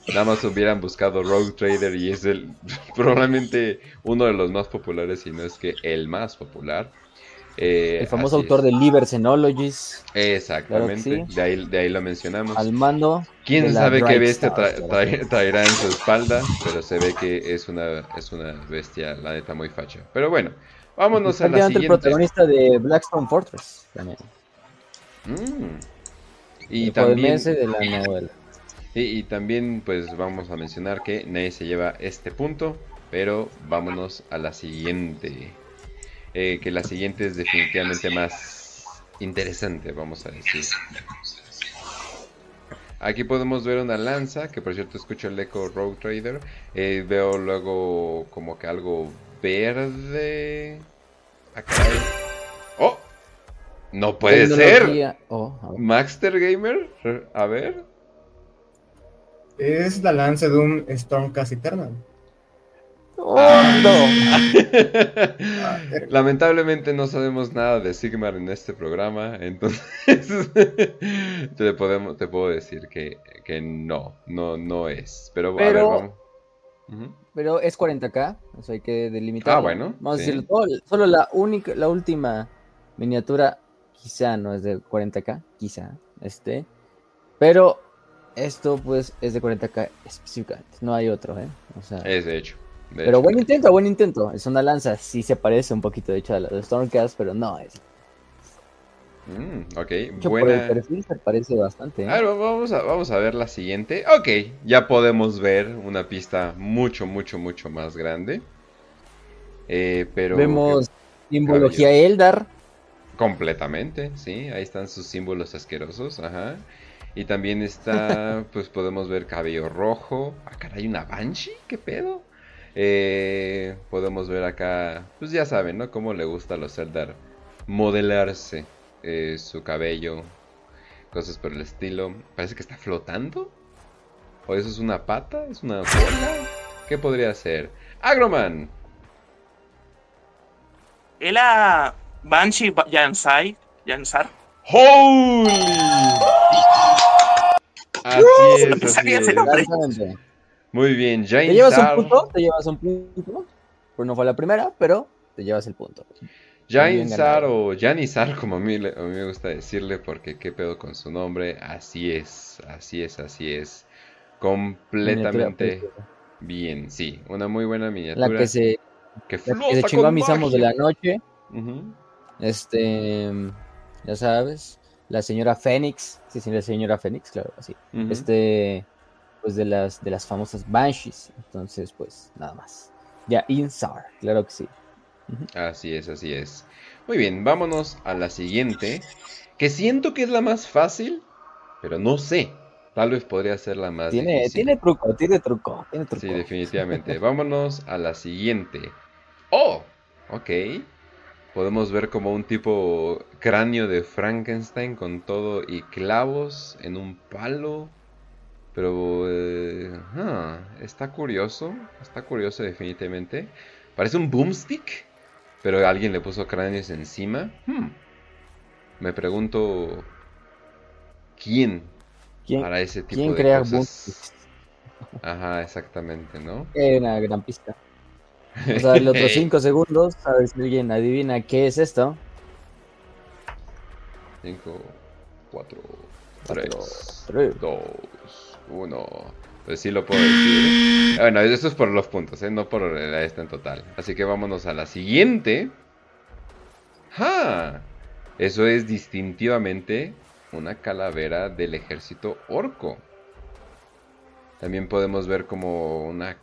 Nada más hubieran buscado Rogue Trader y es el [laughs] probablemente uno de los más populares, si no es que el más popular. Eh, El famoso autor es. de Liber Xenologies, Exactamente, Claro sí. de, ahí, de ahí lo mencionamos. al mando. ¿Quién sabe qué bestia tra- tra- traerá en su espalda? Pero se ve que es una, es una bestia, la neta, muy facha. Pero bueno, vámonos a la Prácticamente el siguiente. protagonista de Blackstone Fortress. También. Mm. Y el también, de la novela. y, y también, pues vamos a mencionar que nadie se lleva este punto, pero vámonos a la siguiente. Eh, que la siguiente es definitivamente más interesante, vamos a decir. Aquí podemos ver una lanza, que por cierto escucho el eco Rogue Trader. Eh, veo luego como que algo verde. Ah, caray. ¡Oh! ¡No puede ser! Oh. Maxter Gamer, a ver. Es la lanza de un Stormcast Eternal. ¡Oh, no! [laughs] Lamentablemente no sabemos nada de Sigmar en este programa, entonces [laughs] te, podemos, te puedo decir que, que no, no, no es. Pero, a ver, Pero- vamos. Pero es 40k, eso hay que delimitar. Ah, bueno, Vamos sí. a decirlo todo. Solo la única, la última miniatura, quizá no es de 40k, quizá, este. Pero esto, pues, es de 40k específicamente. No hay otro, ¿eh? O sea. Es de hecho. Pero buen intento, buen intento. Es una lanza. Sí se parece un poquito, de hecho, a la de Stormcast, pero no es. Mm, ok, hecho, por el buena. perfil se parece bastante. ¿eh? A ver, vamos a, vamos a ver la siguiente. Ok, ya podemos ver una pista mucho, mucho, mucho más grande. Eh, pero Vemos simbología Eldar. completamente, sí, ahí están sus símbolos asquerosos, ajá. Y también está, [laughs] pues podemos ver cabello rojo. Ah, caray, una Banshee, ¿qué pedo? Eh, podemos ver acá, pues ya saben, ¿no? Cómo le gusta a los Eldar modelarse eh, su cabello, cosas por el estilo. Parece que está flotando. ¿O eso es una pata? ¿Es una bola? ¿Qué podría ser? Agroman. Era Banshee Ba- Yansai, Yansar. ¡Holy! [laughs] Así es, así es. Muy bien, Jain ¿Te llevas un punto? ¿Te llevas un punto? Pues no fue la primera, pero te llevas el punto. Jain bien Sar ganado. o Janizar, como a mí, le- a mí me gusta decirle, porque qué pedo con su nombre. Así es, así es, así es. Completamente Miniatura, bien, sí. Una muy buena La miniatura. que se, que la que se chingó a mis amos de la noche. Este, ya sabes, la señora Fénix. Sí, sí, la señora Fénix, claro, así. Este, pues de las de las famosas Banshees. Entonces, pues nada más. Ya, Insar, claro que sí. Así es, así es. Muy bien, vámonos a la siguiente. Que siento que es la más fácil, pero no sé. Tal vez podría ser la más Tiene, difícil. tiene truco, tiene truco, tiene truco. Sí, definitivamente. [laughs] Vámonos a la siguiente. ¡Oh! Ok. Podemos ver como un tipo cráneo de Frankenstein con todo y clavos en un palo. Pero... eh, ah, está curioso. Está curioso definitivamente. Parece un boomstick. Pero alguien le puso cráneos encima. Hmm. Me pregunto... ¿Quién ¿Quién, para ese tipo quién de crea cosas? boomsticks? Ajá, exactamente, ¿no? Eh, Una gran pista. Vamos a darle otros [laughs] 5 segundos a ver si alguien adivina qué es esto. 5, 4, Cuatro, 3, tres. 2, 1. Pues sí lo puedo decir. Bueno, esto es por los puntos, ¿eh? no por la esta en total. Así que vámonos a la siguiente. ¡Ja! Eso es distintivamente una calavera del ejército orco. También podemos ver como una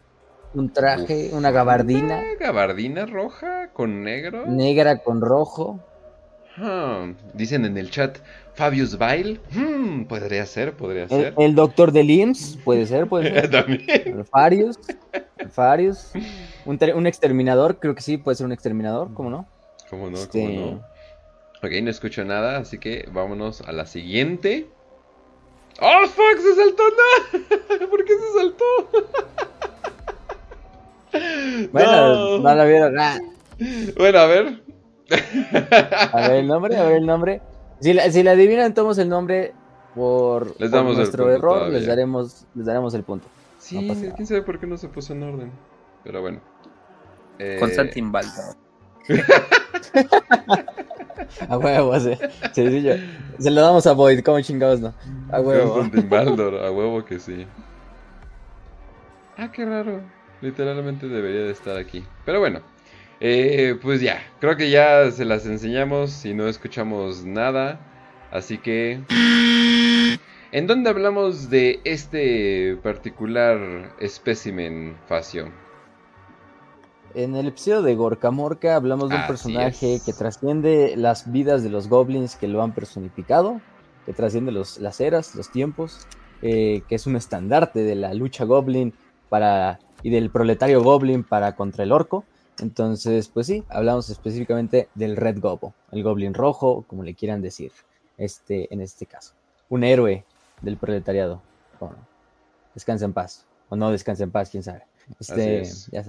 Un traje, una gabardina una gabardina roja con negro. negra con rojo. Ah, dicen en el chat, Fabius Bail. Hmm, podría ser, podría ser. el doctor de IMSS, puede ser, puede [laughs] ser. También. Farius. Farius. Un, ter- un exterminador, creo que sí, puede ser un exterminador, ¿cómo no? ¿Cómo no? Este- ¿Cómo no? Ok, no escucho nada, así que vámonos a la siguiente. ¡Oh, fuck! ¡Se saltó! ¡No! [laughs] ¿Por qué se saltó? Bueno, [laughs] no, no. la vieron. Ah, Bueno, a ver. A ver el nombre, a ver el nombre. Si la, si la adivinan, tomamos el nombre por, Les damos nuestro error, todavía. les daremos, les daremos el punto. Sí, No quién sabe por qué no se puso en orden. Pero bueno. Eh, Constantin Baldo. [laughs] A huevo, sí. Sencillo. Se lo damos a Void, como chingados no. A huevo. Constantin Baldor, a huevo que sí. [laughs] Ah, qué raro. Literalmente debería de estar aquí. Pero bueno, eh, pues ya. Creo que ya se las enseñamos y no escuchamos nada. Así que... ¿En dónde hablamos de este particular espécimen, Facio? En el episodio de Gorka Morka hablamos de un Así personaje es. que trasciende las vidas de los goblins que lo han personificado, que trasciende los, las eras, los tiempos, eh, que es un estandarte de la lucha goblin para, y del proletario goblin para contra el orco. Entonces, pues sí, hablamos específicamente del Red Gobo, el goblin rojo, como le quieran decir, este, en este caso. Un héroe del proletariado. Bueno, descansa en paz, o no descansa en paz, quién sabe. Este, es. ya.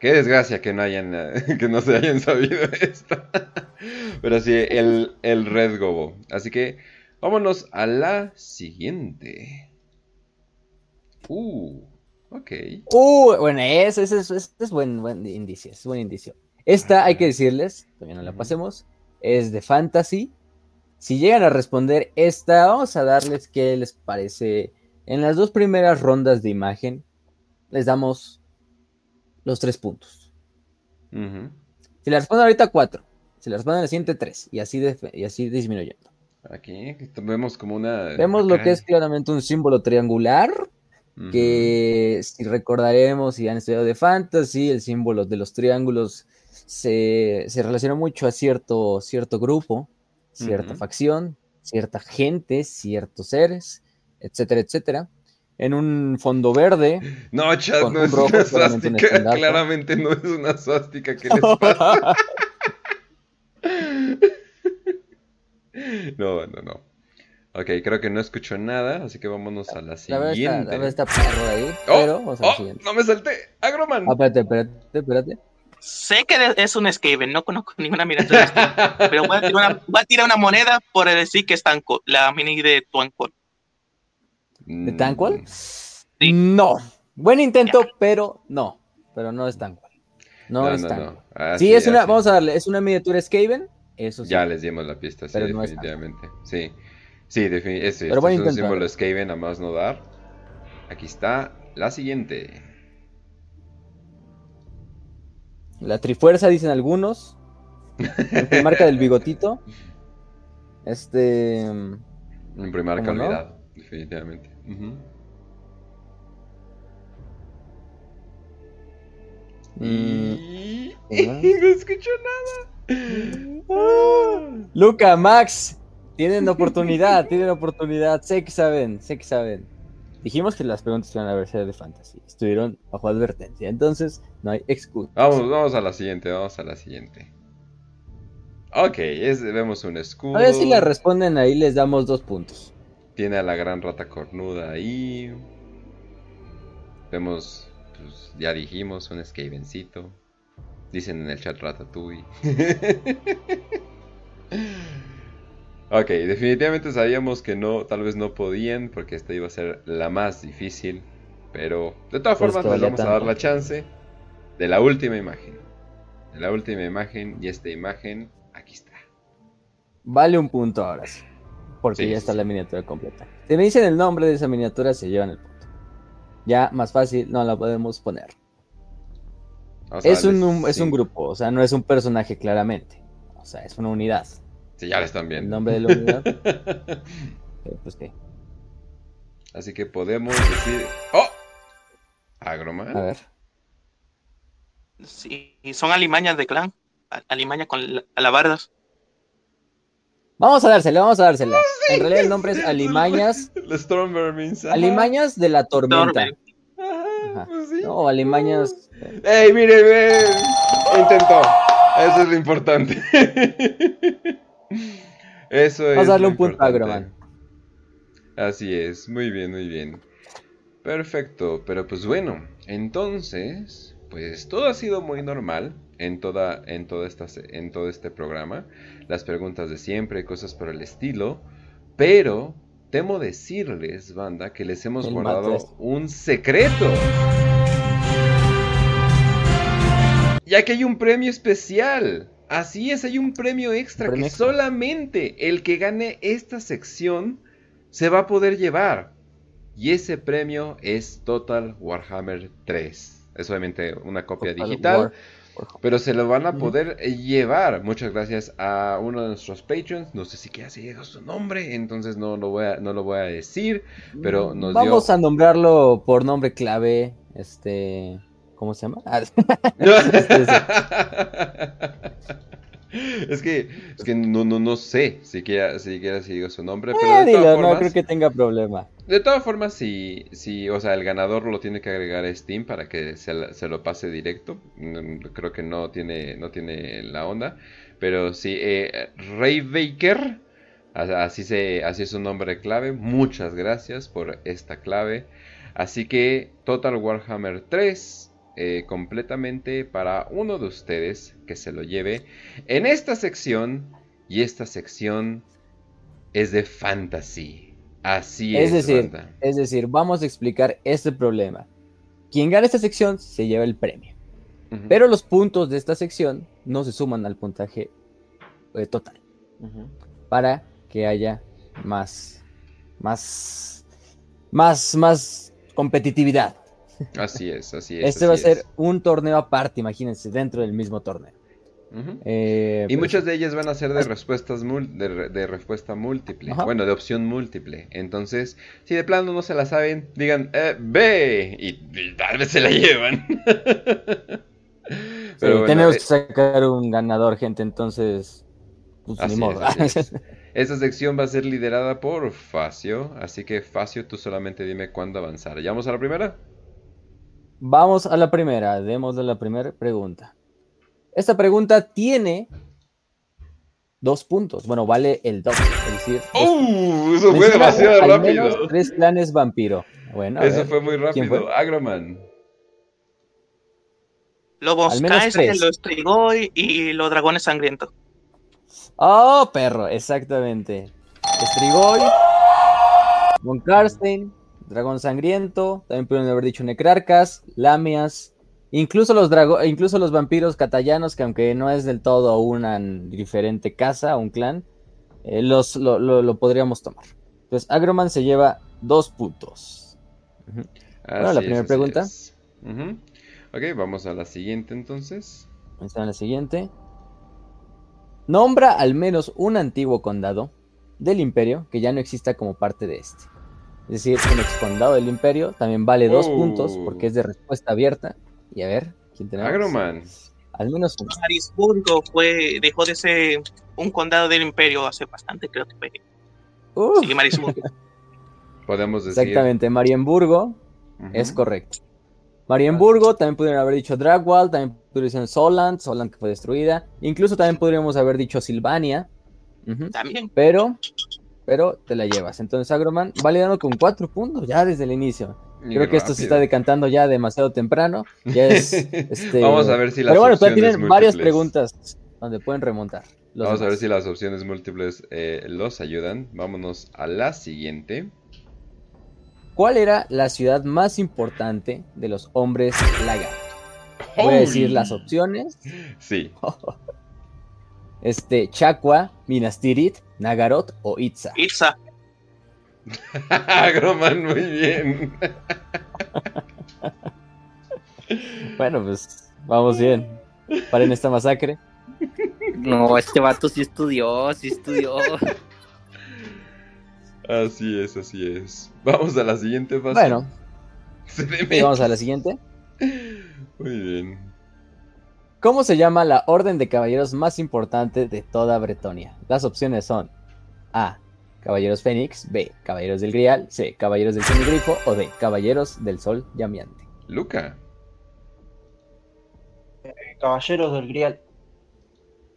Qué desgracia que no hayan eh, [laughs] que no se hayan sabido [laughs] esto. Pero sí, el, el Red Gobo. Así que vámonos a la siguiente. Uh, ok. Uh, bueno, ese, ese, ese- ese es buen, buen indicio, es buen indicio. Esta, hay que decirles, también no la pasemos, es de fantasy. Si llegan a responder esta, vamos a darles qué les parece. En las dos primeras rondas de imagen, les damos los tres puntos. Si la responden ahorita, cuatro. Si la responden en la siguiente, tres. Y así, de- y así disminuyendo. Aquí vemos como una. Vemos lo que es claramente un símbolo triangular, Que si recordaremos si han estudiado de fantasy, el símbolo de los triángulos se, se relaciona mucho a cierto, cierto grupo, cierta facción, cierta gente, ciertos seres, etcétera, etcétera. En un fondo verde, No, chat, no un es rojo, una un suástica. Claramente no es una suástica. ¿Qué les [laughs] pasa? [laughs] No, no, no. Ok, creo que no escucho nada, así que vámonos a la siguiente. está, la verdad está perro ahí, ¡Oh! pero vamos a la ¡Oh! siguiente. ¡No me salté! ¡Agroman! Ah, espérate, espérate, espérate. Sé que es un Skaven, no conozco ninguna miniatura de Skaven, [laughs] pero voy a, tirar una, voy a tirar una moneda por decir que es Tanco, la mini de Tuancol. ¿De Mm, Tanquil? No. Buen intento, pero no. Pero no es Tanquil. No, No, es no, Tanquil. no. Ah, sí, es una, vamos a darle, es una miniatura Skaven, eso sí. Ya les dimos la pista, sí, Pero no es definitivamente. Sí, sí, definitivamente. Es, Pero este es un símbolo. Skaven a más no dar. Aquí está la siguiente. La trifuerza, dicen algunos. Que marca del bigotito. Este. En primera ¿Cómo no? definitivamente. Mm, Y... [laughs] no escucho nada. Luca, Max, tienen [laughs] oportunidad, tienen oportunidad. Sé que saben, sé que saben. Dijimos que las preguntas iban a ser de fantasy. Estuvieron bajo advertencia. Entonces, no hay excusa. Vamos, vamos a la siguiente, vamos a la siguiente. Ok, es- vemos un escudo. A ver si la responden ahí, les damos dos puntos. Tiene a la gran rata cornuda ahí. Vemos, pues ya dijimos, un Skavencito. Dicen en el chat Ratatouille. [laughs] ok, definitivamente sabíamos que no, tal vez no podían, porque esta iba a ser la más difícil. Pero de todas Pues formas, les vamos a dar la chance de la última imagen. De la última imagen, y esta imagen, aquí está. Vale un punto ahora sí. Porque Sí, ya está sí. la miniatura completa. Si me dicen el nombre de esa miniatura, se llevan el punto. Ya más fácil no la podemos poner. Es un, es un grupo, o sea, no es un personaje claramente. O sea, es una unidad. Sí, ya lo están El viendo. nombre de la unidad, [laughs] eh, pues qué. Así que podemos decir. ¡Oh! Agroman. A ver. Sí, y son alimañas de clan. Alimaña con la- alabardas. Vamos a dársela, vamos a dársela. En realidad el nombre es Alimañas. [laughs] Alimañas de la tormenta. Ajá, pues sí. No, Alimañas. ¡Ey, mire! Intentó. Eso es lo importante. [laughs] Eso es. Vamos a darle lo un punto a. Agroman. Así es, muy bien, muy bien. Perfecto, pero pues bueno, entonces, pues todo ha sido muy normal en toda, en toda esta, en todo este programa. Las preguntas de siempre, cosas por el estilo. Pero temo decirles, banda, que les hemos El guardado un secreto. Ya que hay un premio especial. Así es, hay un premio extra premio que extra. solamente el que gane esta sección se va a poder llevar. Y ese premio es Total Warhammer 3. Es obviamente una copia Total digital, War- pero se lo van a poder eh, llevar. Muchas gracias a uno de nuestros patrons. No sé si ya se llegó su nombre, entonces no lo voy a, no lo voy a decir. Pero nos Vamos dio- a nombrarlo por nombre clave. Este. ¿Cómo se llama? [laughs] Ah, [laughs] es que, es que no, no, no sé siquiera, siquiera si digo su nombre, eh, pero de dilo, todas no formas, creo que tenga problema. de todas formas, si, si, o sea, el ganador lo tiene que agregar a Steam para que se, se lo pase directo. Mm, Creo que no tiene, no tiene la onda, pero sí, eh, Ray Baker, así se, así es su nombre clave. Muchas gracias por esta clave. Así que Total Warhammer 3 eh, completamente para uno de ustedes que se lo lleve en esta sección. Y esta sección es de fantasy. Así es. Es decir, banda. es decir, vamos a explicar este problema. Quien gane esta sección se lleva el premio. Pero los puntos de esta sección no se suman al puntaje eh, total. Para que haya más. Más. Más. Más competitividad. Así es, así es. Este va a ser es. un torneo aparte, imagínense, dentro del mismo torneo. Eh, Y pero muchas de ellas van a ser de As- respuestas de, re- de respuesta múltiple. Ajá. Bueno, de opción múltiple. Entonces, si de plano no se la saben, digan eh, B y, y tal vez se la llevan. [laughs] Sí, Pero bueno, tenemos eh, que sacar un ganador, gente, entonces. Pues Así ni modo. es, así es. Esta [laughs] sección va a ser liderada por Facio. Así que, Facio, tú solamente dime cuándo avanzar. ¿Ya vamos a la primera? Vamos a la primera, démosle la primera pregunta. Esta pregunta tiene dos puntos. Bueno, vale el doble. Es decir, ¡Uh! Eso fue demasiado al rápido. menos tres clanes vampiro. Bueno, Eso ver, fue muy ¿quién rápido. fue? Agroman. Lobos Al menos Kaiser, tres. los Trigoi y los dragones sangrientos. Oh, perro, exactamente. Strigoi, Von Karstein, Dragón Sangriento, también pudieron haber dicho Necrarcas, Lamias, incluso los, drago- incluso los vampiros catallanos, que aunque no es del todo una diferente casa, un clan, eh, los, lo, lo- lo podríamos tomar. Entonces, Agroman se lleva dos puntos. Bueno, la primera pregunta. Ok, vamos a la siguiente entonces. Vamos a la siguiente. Nombra al menos un antiguo condado del imperio que ya no exista como parte de este. Es decir, un excondado del imperio también vale dos Oh. puntos porque es de respuesta abierta. Y a ver, ¿quién tenemos? Agroman. Al menos uno. Marisburgo fue, dejó de ser un condado del imperio hace bastante, creo que fue. Uh, Sí, Marisburgo. [laughs] Podemos decir. exactamente, Marienburgo es correcto. Marienburgo, también pudieron haber dicho Dragwall, también pudieron decir Soland, Soland que fue destruida. Incluso también podríamos haber dicho Silvania. También. Pero, pero te la llevas. Entonces, Agroman va liderando con cuatro puntos ya desde el inicio. Creo que esto se está decantando ya demasiado temprano. Ya es, [laughs] este, Vamos a ver si las Pero bueno, todavía opciones tienen varias preguntas donde pueden remontar. Vamos a ver si las opciones múltiples eh, los ayudan. Vámonos a la siguiente. ¿Cuál era la ciudad más importante de los hombres lagarto? Voy a decir las opciones. Sí. [laughs] Este, Chacua, Minas Tirith, Nagaroth o Itza. Itza. [laughs] Agroman, muy bien. [laughs] Bueno, pues vamos bien. Paren esta masacre. No, este vato sí estudió, sí estudió. [laughs] Así es, así es. Vamos a la siguiente fase. Bueno, vamos a la siguiente. Muy bien. ¿Cómo se llama la orden de caballeros más importante de toda Bretonia? Las opciones son A. Caballeros Fénix, B. Caballeros del Grial, C. Caballeros del Semigrifo o D. Caballeros del Sol Llameante. Luca. Caballeros del Grial.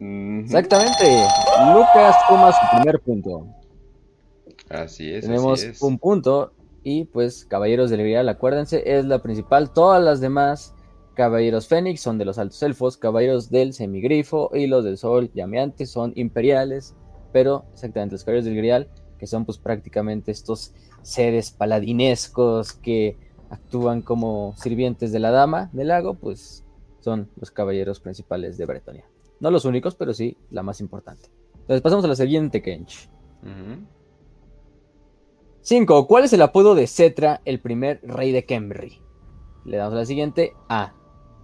Exactamente. Lucas toma su primer punto. Así es, Tenemos así es. un punto y pues Caballeros del Grial, acuérdense, es la principal. Todas las demás Caballeros Fénix son de los altos elfos, Caballeros del Semigrifo y los del Sol Llameante son imperiales, pero exactamente los Caballeros del Grial, que son pues prácticamente estos seres paladinescos que actúan como sirvientes de la dama del lago, pues son los caballeros principales de Bretonia. No los únicos, pero sí la más importante. Entonces pasamos a la siguiente, Kench. Ujú. 5. ¿Cuál es el apodo de Cetra, el primer rey de Kemri? Le damos a la siguiente. A.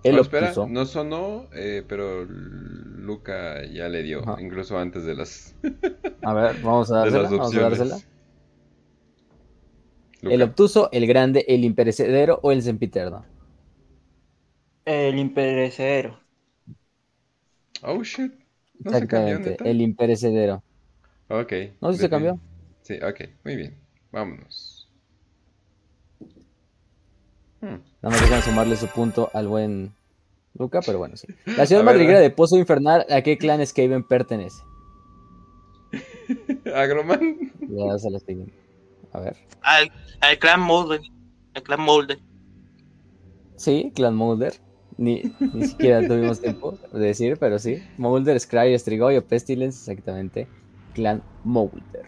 El Oh, espera, obtuso. no sonó, eh, pero Luca ya le dio, Ajá. incluso antes de las, A ver, vamos a [laughs] dársela. Vamos a dársela. Luca. El obtuso, el grande, el imperecedero o el sempiterno. El imperecedero. Oh shit. No se cambió, Exactamente, el imperecedero. Ok. No, se cambió. Sí, ok, muy bien. Vámonos. Hmm. Nada más dejan sumarle su punto al buen Luca, pero bueno, sí. La ciudad madriguera a- de Pozo Infernal, ¿a qué clan Skaven pertenece? [laughs] Agroman. Le das a la siguiente. A ver. Al, al clan Molden. El clan Molden. Sí, Clan Mulder. Ni, ni siquiera [laughs] tuvimos tiempo de decir, pero sí. Mulder, Scry, Strigoyo, Pestilence, exactamente. Clan Mulder.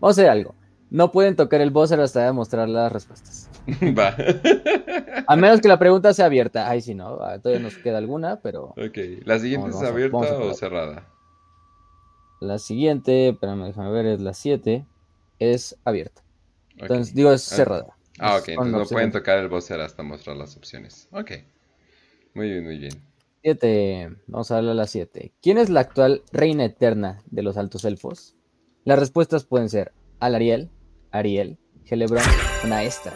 Vamos a hacer algo. No pueden tocar el buzzer hasta mostrar las respuestas. [laughs] Va. A menos que la pregunta sea abierta. Ay, sí, no. ah, Todavía nos queda alguna, pero ok. ¿La siguiente Vamos, es abierta a o cerrada? la siguiente, espérame, déjame ver, es la 7. Es abierta. Entonces, digo, es Ah. cerrada. Ah, ok. Entonces no pueden tocar el buzzer hasta mostrar las opciones. Ok. Muy bien, muy bien. 7. Vamos a darle a la 7. ¿Quién es la actual reina eterna de los altos elfos? Las respuestas pueden ser Alariel, Ariel, Gelebron o Naestra.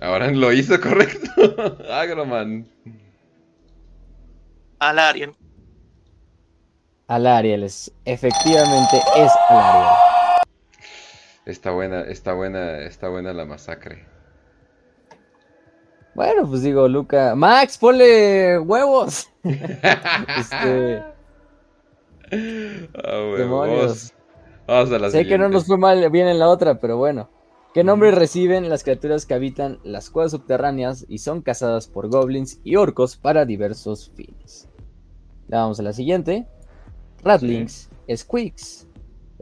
Ahora lo hizo correcto. [laughs] Agroman. Al Arien. Alariel es, efectivamente es Alariel. Está buena, está buena, está buena la masacre. Bueno, pues digo, Luca. Max, ponle huevos. [laughs] Este, Ah, Demonios. Vamos, vamos a la sé que no nos fue mal bien en la otra, pero bueno. ¿Qué nombre reciben las criaturas que habitan las cuevas subterráneas y son cazadas por goblins y orcos para diversos fines? Le damos a la siguiente. Ratlings, Squeaks,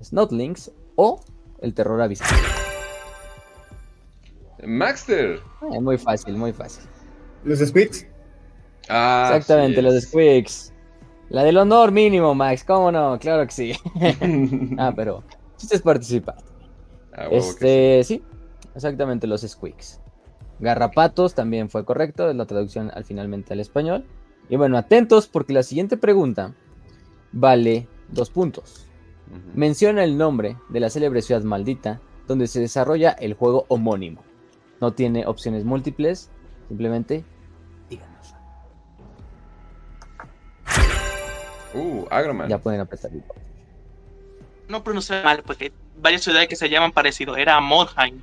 Snotlings o el terror abismal. Maxter. Eh, muy fácil, muy fácil. Los Squids. Ah, Exactamente, así los. Squeaks. La del honor mínimo, Max, ¿cómo no? Claro que sí. [laughs] ah, pero chiste es participar. Ah, sí. Este, sí, exactamente los squeaks. Garrapatos también fue correcto, es la traducción al finalmente al español. Y bueno, atentos porque la siguiente pregunta vale dos puntos. Menciona el nombre de la célebre ciudad maldita donde se desarrolla el juego homónimo. No tiene opciones múltiples, simplemente díganos. Uh, Agroman. Ya pueden apretar el botón. No pronuncié mal, porque hay varias ciudades que se llaman parecido. Era Mordheim.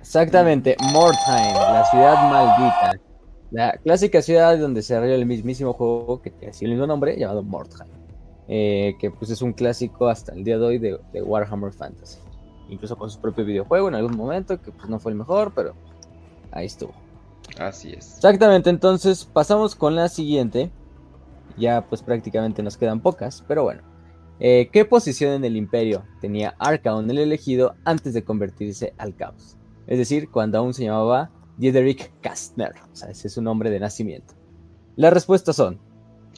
Exactamente, Mordheim, la ciudad maldita. La clásica ciudad donde se desarrolla el mismísimo juego que tiene así el mismo nombre, llamado Mordheim. Eh, que pues es un clásico hasta el día de hoy de, de Warhammer Fantasy. Incluso con su propio videojuego en algún momento, que pues no fue el mejor, pero ahí estuvo. Así es. Exactamente, entonces pasamos con la siguiente. Ya pues prácticamente nos quedan pocas, pero bueno. Eh, ¿Qué posición en el imperio tenía Arcaon el elegido antes de convertirse al caos? Es decir, cuando aún se llamaba Diederik Kastner. O sea, ese es su nombre de nacimiento. Las respuestas son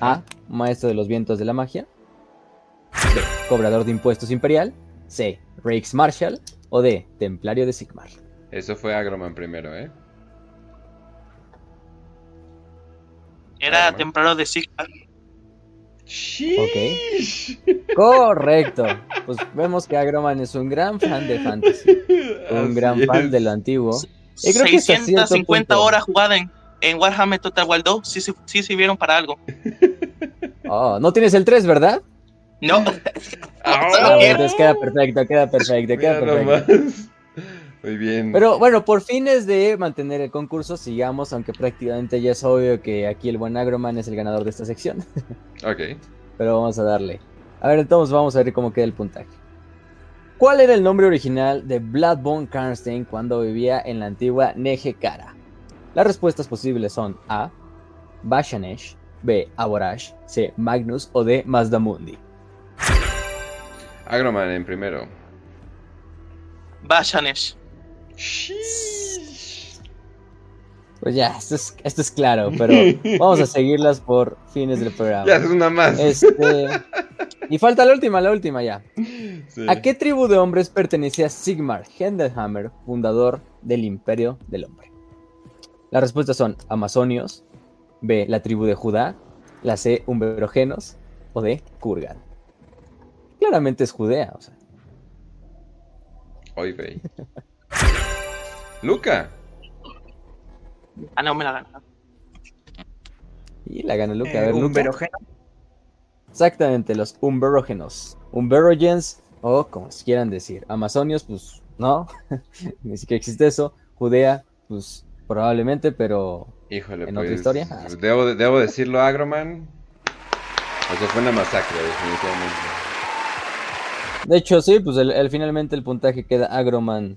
A. Maestro de los vientos de la magia. B. Cobrador de impuestos imperial. C. Reichsmarshal. O D. Templario de Sigmar. Eso fue Agroman primero, ¿eh? Era temprano de Sigmar. Sheesh. [laughs] Correcto. Pues vemos que Agroman es un gran fan de fantasy. Un Así gran fan es. de lo antiguo. Y creo que hasta cierto 650 punto- horas jugadas en, en Warhammer Total War 2 sí, sí, sí sirvieron para algo. [laughs] Oh, no tienes el 3, ¿verdad? No, [laughs] Ah, Ah, Bien. entonces queda perfecto, queda perfecto, queda mira perfecto. nomás. Muy bien. Pero bueno, por fines de mantener el concurso, sigamos, aunque prácticamente ya es obvio que aquí el buen Agroman es el ganador de esta sección. [laughs] Ok. Pero vamos a darle. A ver, entonces vamos a ver cómo queda el puntaje. ¿Cuál era el nombre original de Bloodborne Karnstein cuando vivía en la antigua Neje-Kara? Las respuestas posibles son A. Bashanesh, B. Aborash, C. Magnus o D. Mazdamundi. Agroman en primero. Bashanesh. Pues ya, esto es, esto es claro, pero [laughs] vamos a seguirlas por fines del programa. Ya es una más. Este, y falta la última, la última ya. Sí. ¿A qué tribu de hombres pertenecía Sigmar Hendelhammer, fundador del Imperio del Hombre? Las respuestas son Amazonios, B, la tribu de Judá, la C, Umberogenos o D, Kurgan. Claramente es Judea, o sea. Hoy ve. [laughs] Luca. Ah, no me la gana. Y la gana Luca. A Eh, ver, un Luca. Exactamente, los Umberogenos. Umberogens, o como se quieran decir. Amazonios, pues no, [laughs] ni siquiera existe eso. Judea, pues probablemente, pero Híjole, ¿En pues. otra historia? Ah, sí. Debo, debo decirlo, Agroman. O sea, fue una masacre, definitivamente. De hecho, sí, pues el, el- finalmente el puntaje queda Agroman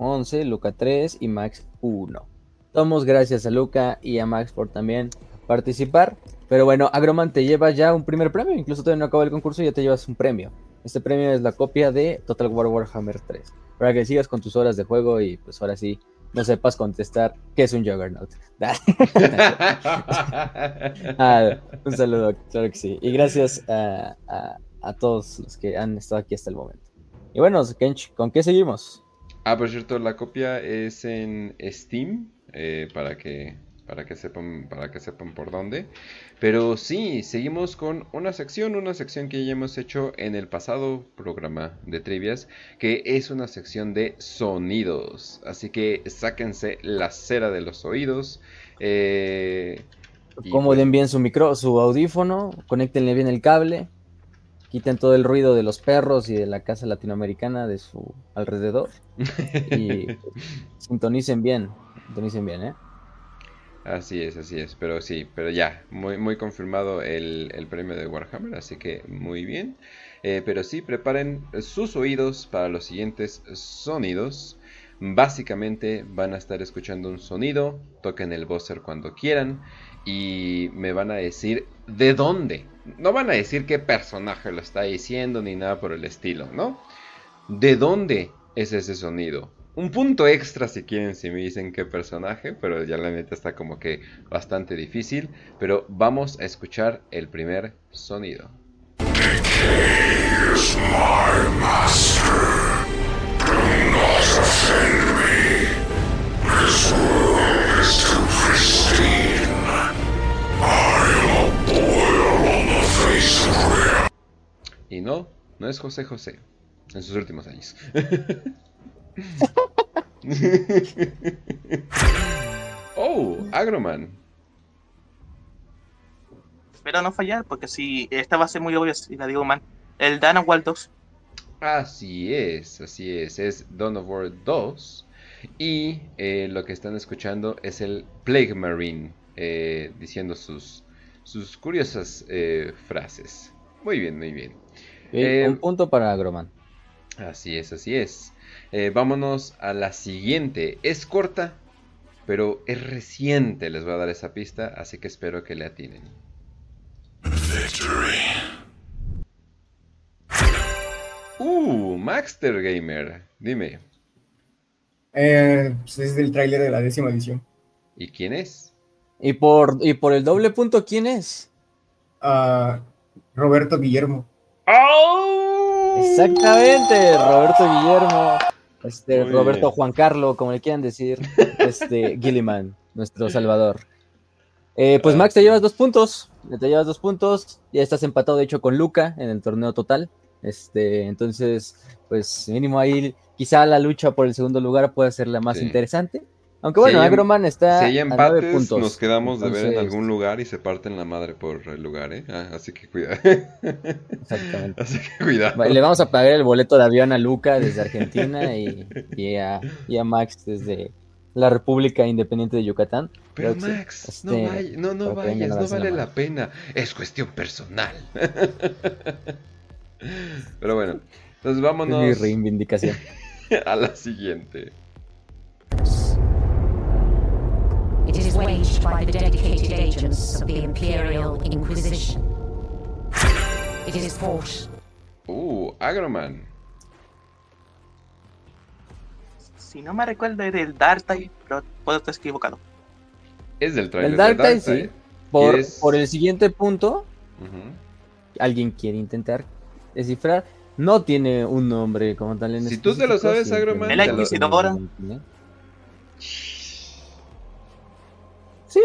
11, Luca 3 y Max 1. Damos gracias a Luca y a Max por también participar. Pero bueno, Agroman te lleva ya un primer premio. Incluso todavía no acaba el concurso y ya te llevas un premio. Este premio es la copia de Total War Warhammer 3. Para que sigas con tus horas de juego y pues ahora sí no sepas contestar qué es un Juggernaut. [laughs] Ah, un saludo, claro que sí. Y gracias a- a todos los que han estado aquí hasta el momento. Y bueno, Kench, ¿con qué seguimos? Ah, por cierto, la copia es en Steam, eh, para que para que sepan para que sepan por dónde. Pero sí, seguimos con una sección, una sección que ya hemos hecho en el pasado programa de trivias, que es una sección de sonidos. Así que sáquense la cera de los oídos. eh, y Como pues- bien su micro, su audífono, conéctenle bien el cable, quiten todo el ruido de los perros y de la casa latinoamericana de su alrededor [laughs] y sintonicen bien, sintonicen bien, ¿eh? Así es, así es, pero sí, pero ya, muy, muy confirmado el, el premio de Warhammer, así que muy bien. Eh, pero sí, preparen sus oídos para los siguientes sonidos. Básicamente van a estar escuchando un sonido, toquen el buzzer cuando quieran y me van a decir de dónde. No van a decir qué personaje lo está diciendo ni nada por el estilo, ¿no? ¿De dónde es ese sonido? Un punto extra si quieren si me dicen qué personaje, pero ya la neta está como que bastante difícil. Pero vamos a escuchar el primer sonido. No, no es José José. En sus últimos años. [laughs] oh, Agroman. Espero no fallar, porque si esta va a ser muy obvia si la digo mal. El Dana Wild 2. Así es, así es. Es Dawn of War 2. Y eh, lo que están escuchando es el Plague Marine eh, diciendo sus, sus curiosas eh, frases. Muy bien, muy bien. Eh, Eh, un punto para Agroman. Así es, así es. Eh, vámonos a la siguiente. Es corta, pero es reciente. Les voy a dar esa pista, así que espero que le atinen. Uh, Maxter Gamer. Dime, Eh, pues es del tráiler de la décima edición. ¿y quién es? Y por, y por el doble punto, ¿quién es? Ah, Roberto Guillermo. Exactamente, Roberto Guillermo, este, Muy Roberto bien. Juan Carlo, como le quieran decir, este, [laughs] Gilliman, nuestro salvador. Eh, pues Max, te llevas dos puntos, te llevas dos puntos, ya estás empatado de hecho con Luca en el torneo total, este, entonces, pues mínimo ahí, quizá la lucha por el segundo lugar puede ser la más Sí. interesante, aunque bueno, em- Agroman está Si hay a empates, puntos. nos quedamos de ver en algún lugar y se parten la madre por el lugar, ¿eh? Ah, así que cuidado. Exactamente. [laughs] así que cuidado. Le vamos a pagar el boleto de avión a Luca desde Argentina y, y a, y a Max desde la República Independiente de Yucatán. Pero. Max, no, Este, no, no vayas, no vale la pena. Es cuestión personal. [laughs] Pero bueno, entonces Es mi vámonos reivindicación. [laughs] a la siguiente. It is waged by the dedicated agents of the Imperial Inquisition. It is fought Uh, Agroman. Si no me recuerdo, es del Dark Tide, pero puedo estar equivocado. Es del trailer El de Dark sí. Por, por el siguiente punto, alguien quiere intentar descifrar. No tiene un nombre como tal en Si tú te lo sabes, Agroman, Es la te lo- Inquisidora. Sí,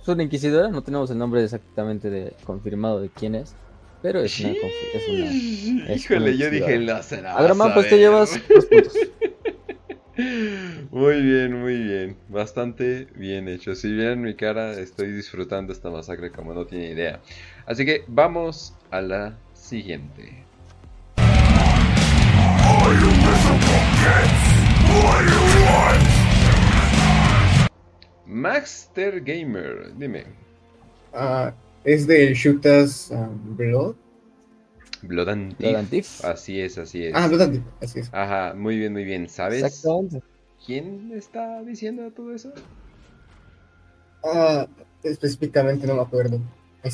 es una inquisidora. No tenemos el nombre exactamente de, confirmado de quién es. Pero es una. Es una [laughs] es Híjole, una yo dije, no se la Agroman, vas a pues te llevas dos puntos. [laughs] Muy bien, muy bien. Bastante bien hecho. Si vieran mi cara, estoy disfrutando esta masacre como no tiene idea. Así que vamos a la siguiente. Maxter Gamer, dime. Ah, es de Shootas um, Blood. Blood and Blood Thief. and Thief. Así es, así es. Ah, Blood and Thief, así es. Ajá, muy bien, muy bien. ¿Sabes Exactamente. quién está diciendo todo eso? Ah, específicamente no me acuerdo.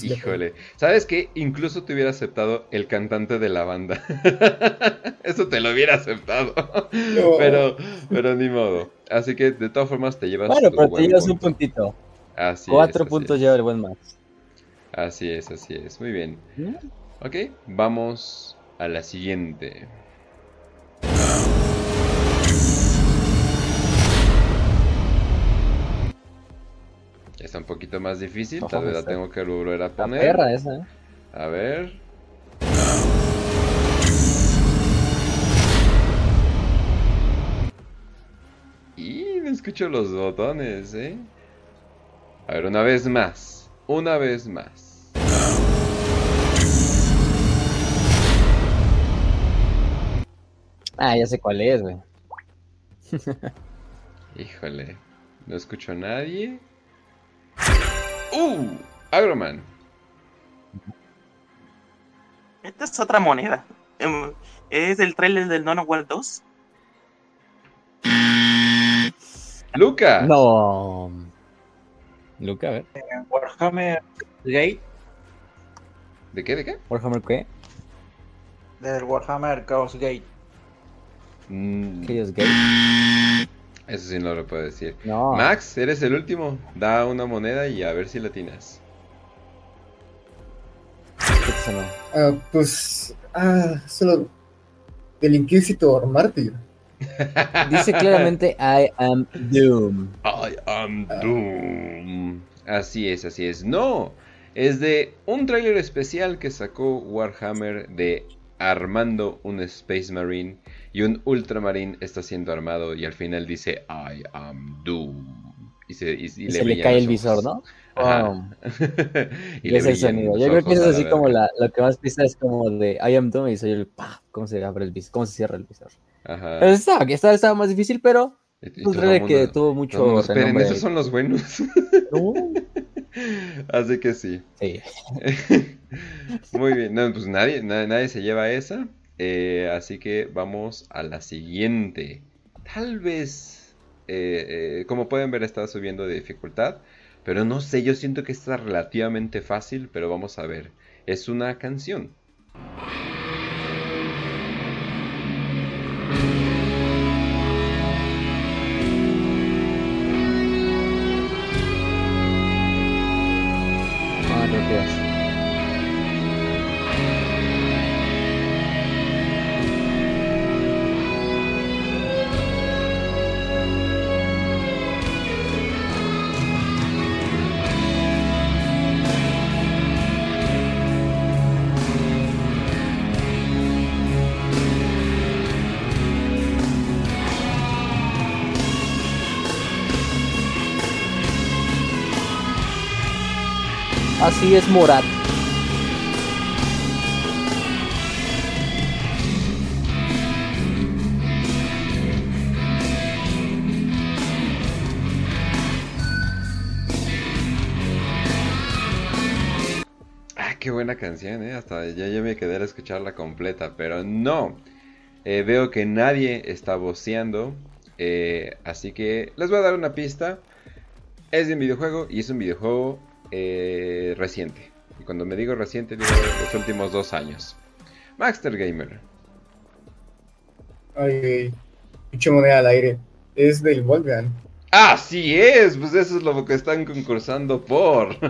Híjole, ¿sabes qué? Incluso te hubiera aceptado el cantante de la banda. [laughs] Eso te lo hubiera aceptado. No. Pero, pero ni modo. Así que de todas formas te llevas Bueno, pero te llevas un punto. puntito. Así Cuatro es, así puntos es. lleva el buen Max. Así es, así es. Muy bien. ¿Mm? Ok, vamos a la siguiente. Está un poquito más difícil, tal vez la está- tengo que volver a La poner. perra esa, ¿eh? A ver. Y no escucho los botones, ¿eh? A ver, una vez más. Una vez más. Ah, ya sé cuál es, güey. [laughs] Híjole. No escucho a nadie. ¡Uh! Agroman. Esta es otra moneda. Em, Es del trailer del Nono World 2. Luca. No. Luca, a ver. Warhammer Gate, ¿De qué? ¿De qué? Warhammer qué? del Warhammer Chaos Gate. Mm, Chaos Gate. Eso sí no lo puedo decir. No. Max, eres el último. Da una moneda y a ver si latinas. ¿Qué te sonó? Ah, pues. Ah, solo. Del Inquisitor Mártir. [laughs] Dice claramente I am Doom. I am Doom. Así es, así es. No, es de un tráiler especial que sacó Warhammer de armando un Space Marine y un Ultramarine está siendo armado y al final dice I am Doom. Y se, y- y Y se le cae el visor. ¿no? Pum. [laughs] y le es el sonido. Yo creo que eso es así como la, lo que más pisa es como de I am Doom y soy el pa, cómo se abre el visor, cómo se cierra el visor. Ajá. Pero estaba, estaba, estaba más difícil, pero pues, creo que tuvo mucho el mundo, esperen, esos son los buenos. No, [laughs] Así que sí. sí. [laughs] Muy bien, no, pues nadie, na- nadie se lleva esa. Eh, así que vamos a la siguiente. Tal vez, eh, eh, como pueden ver, está subiendo de dificultad. Pero no sé, yo siento que está relativamente fácil, pero vamos a ver. Es una canción. Así es Morat. Ah, qué buena canción, ¿eh? Hasta ya, ya me quedé a escucharla completa, pero no. Eh, veo que nadie está voceando, eh, así que les voy a dar una pista. Es de un videojuego y es un videojuego eh, reciente. Y cuando me digo reciente, digo los últimos dos años. Maxter Gamer. Ay, pinche moneda al aire. Es del Volgan. ¡Así es! Pues eso es lo que están concursando por. [laughs]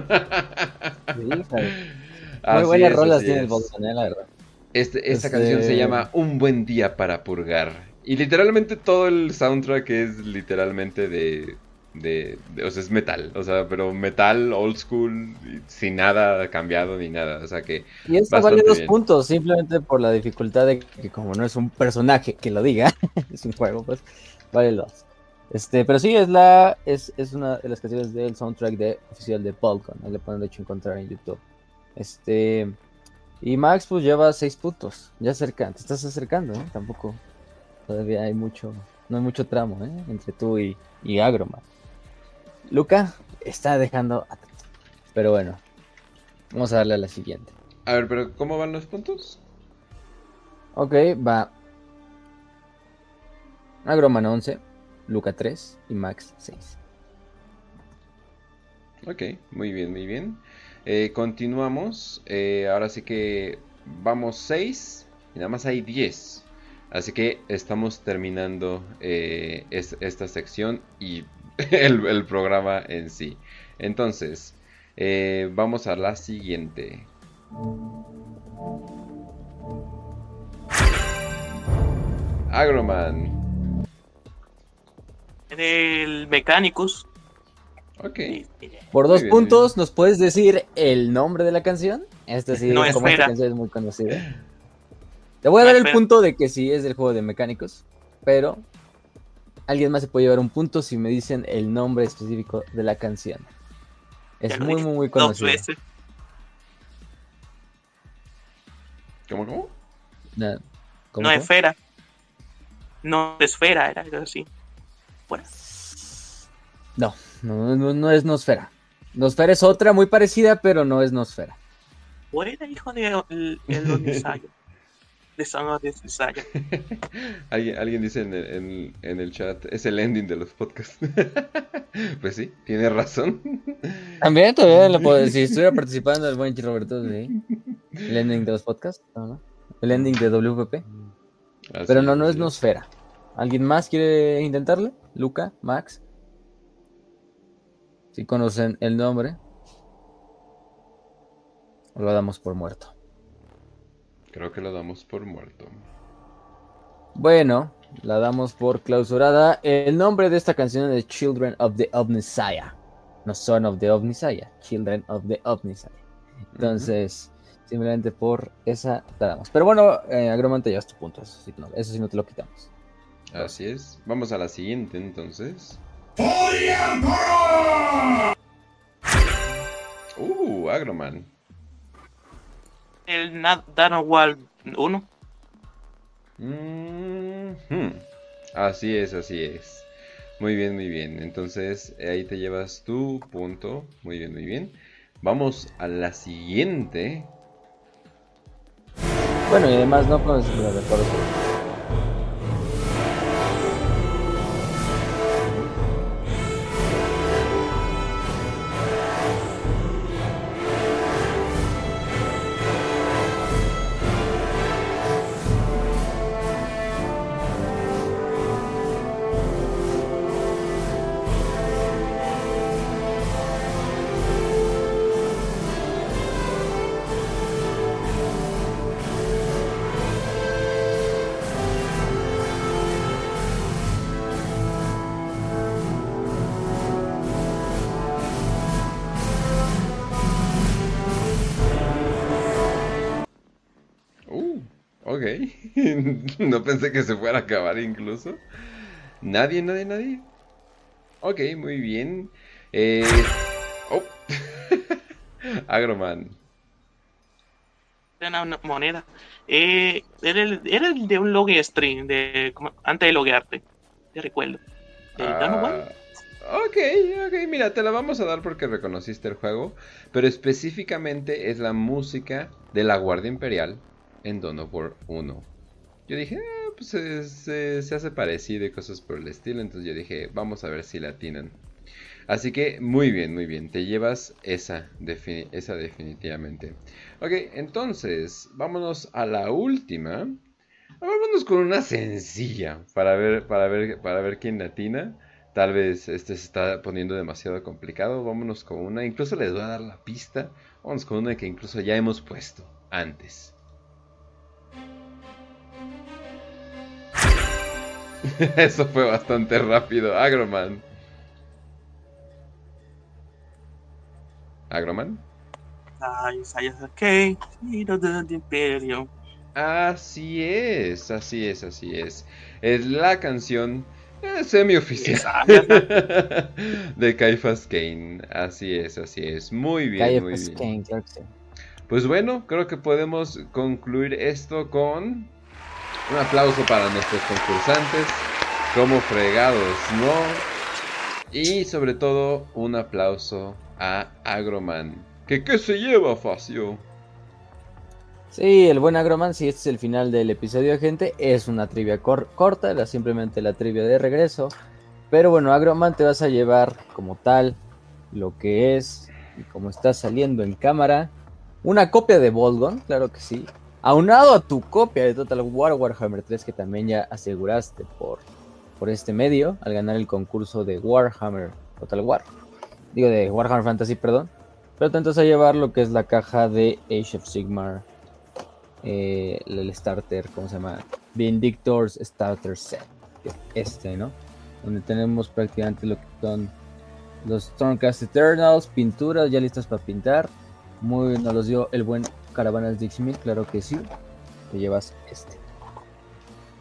Sí. Muy buenas es, rolas tiene el es. Volcan, eh, la verdad. Este, esta Este- canción se llama Un buen día para purgar. Y literalmente todo el soundtrack es literalmente de, de, de- O sea, es metal. O sea, pero metal old school, sin nada cambiado ni nada. O sea que. Y eso vale dos bien. puntos, simplemente por la dificultad de que como no es un personaje que lo diga, [laughs] es un juego, pues vale dos. Este, pero sí, es la es, es una de las canciones del soundtrack de, oficial de Polkon, ahí le pueden de hecho encontrar en YouTube. Este, y Max pues lleva seis puntos, ya cerca, te estás acercando, ¿eh? Tampoco, todavía hay mucho, no hay mucho tramo, ¿eh? Entre tú y, y. Luca está dejando atrás, pero bueno, vamos a darle a la siguiente. A ver, pero ¿cómo van los puntos? Ok, va. Agroman 11, Luca 3 y Max 6. Ok, muy bien, muy bien. Eh, continuamos. Eh, ahora sí que vamos 6 y nada más hay 10. Así que estamos terminando eh, es- esta sección y [laughs] el, el programa en sí. Entonces, eh, vamos a la siguiente. Agroman. Del Mechanicus. Ok. Por dos bien, puntos, ¿nos puedes decir el nombre de la canción? Esta sí, No, como esta canción es muy conocida. Te voy a No, dar el punto de que sí es del juego de mecánicos, pero alguien más se puede llevar un punto si me dicen el nombre específico de la canción. Es muy, muy, muy Dos conocida. veces. ¿Cómo, cómo? Na- ¿cómo, No esfera. No de esfera, era algo así. Bueno, No, no, no, no es Nosfera. Nosfera es otra muy parecida, pero no es Nosfera. ¿cuál era hijo de el? [laughs] De Son of Desire. Alguien, alguien dice en el, en- en el chat, es el ending de los podcasts. [laughs] pues sí, tiene razón. [laughs] También, todavía lo puedo Si [laughs] estuviera participando el buen Roberto, sí. El ending de los podcasts. El ending de WPP. Así Pero no, no es Nosfera. ¿Alguien más quiere intentarle? Luca, Max. Si conocen el nombre. Lo damos por muerto. Creo que lo damos por muerto. Bueno, la damos por clausurada. El nombre de esta canción es Children of the Omnisaya. No Son of the Omnisaya, Children of the Omnisaya. Entonces, Simplemente por esa te damos. Pero bueno, eh, Agroman te llevas tu punto. Eso sí, no, eso sí no te lo quitamos. Así es. Vamos a la siguiente entonces. Uh, Agroman. El Danawal 1. Mhm. Así es, así es. Muy bien, muy bien. Entonces ahí te llevas tu punto. Muy bien, muy bien. Vamos a la siguiente. Bueno, y además no con los recuerdos. Fuera a acabar incluso. Nadie, nadie, nadie. Ok, muy bien. Eh... Oh. [laughs] Agroman. Era una moneda. Eh, era, el, era el de un login stream, de, como- antes de loguearte. Te recuerdo. Danawal. Ah, ok, ok, mira, te la vamos a dar porque reconociste el juego, pero específicamente es la música de la Guardia Imperial en Dawn of War 1. Yo dije, "Ah, pues se, se- hace parecido y cosas por el estilo, entonces yo dije, vamos a ver si la atinan. Así que muy bien, muy bien, te llevas esa, esa definitivamente. Ok, entonces, vámonos a la última. Vámonos con una sencilla para ver, para ver, para ver quién latina. Tal vez este se está poniendo demasiado complicado. Vámonos con una. Incluso les voy a dar la pista. Vámonos con una que incluso ya hemos puesto antes. [laughs] Eso fue bastante rápido. Agroman. Agroman. Imperio. Así es, así es, así es. Es la canción eh, semi-oficial [laughs] de Caiphas Kane. Así es, así es. Muy bien, Calle muy bien. Kane, claro que sí. Pues bueno, creo que podemos concluir esto con un aplauso para nuestros concursantes. Como fregados, ¿no? Y sobre todo un aplauso a Agroman. ¿Que qué se lleva, Facio? Sí, el buen Agroman, si este es el final del episodio, gente, es una trivia cor- corta, era simplemente la trivia de regreso. Pero bueno, Agroman te vas a llevar como tal lo que es y como está saliendo en cámara. Una copia de Volgon, claro que sí. Aunado a tu copia de Total War Warhammer 3 que también ya aseguraste por, por este medio al ganar el concurso de Warhammer Total War. Digo, de Warhammer Fantasy, perdón. Pero te vas a llevar lo que es la caja de Age of Sigmar eh, el starter, ¿cómo se llama? Vindictors Starter Set. Este, ¿no? Donde tenemos prácticamente lo que son los Stormcast Eternals, pinturas ya listas para pintar. Muy bien, nos los dio el buen Caravanas Dixie claro que sí. Te llevas este.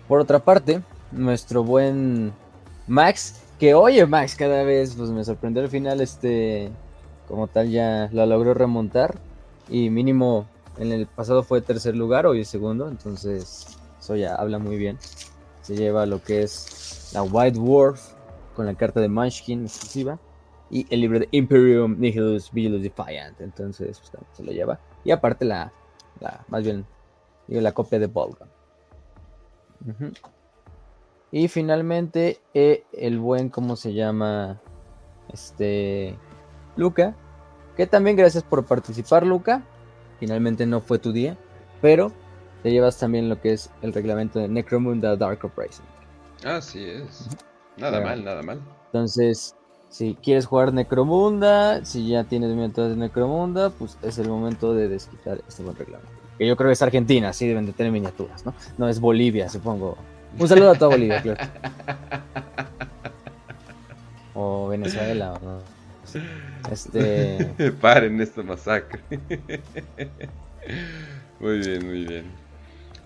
Por otra parte, nuestro buen Max, que oye Max, cada vez pues me sorprendió al final, este, como tal ya lo logró remontar. Y mínimo en el pasado fue tercer lugar, hoy es segundo, entonces eso ya habla muy bien. Se lleva lo que es la White Dwarf con la carta de Munchkin exclusiva y el libro de Imperium Nihilus Vigilus Defiant, entonces pues, se lo lleva. Y aparte la, la más bien, digo, la copia de Volga. Ujú. Y finalmente eh, el buen, ¿cómo se llama? Este, Luca, que también gracias por participar, Luca. Finalmente no fue tu día, pero te llevas también lo que es el reglamento de Necromunda Dark Uprising. Así es. Nada mal, nada mal. Entonces, si quieres jugar Necromunda, si ya tienes miniaturas de Necromunda, pues es el momento de desquitar este buen reglamento. Que yo creo que es Argentina, sí deben de tener miniaturas, ¿no? No es Bolivia, supongo. Un saludo a toda Bolivia, claro. O Venezuela, o no. Este. [laughs] Paren esta masacre. Muy bien, muy bien.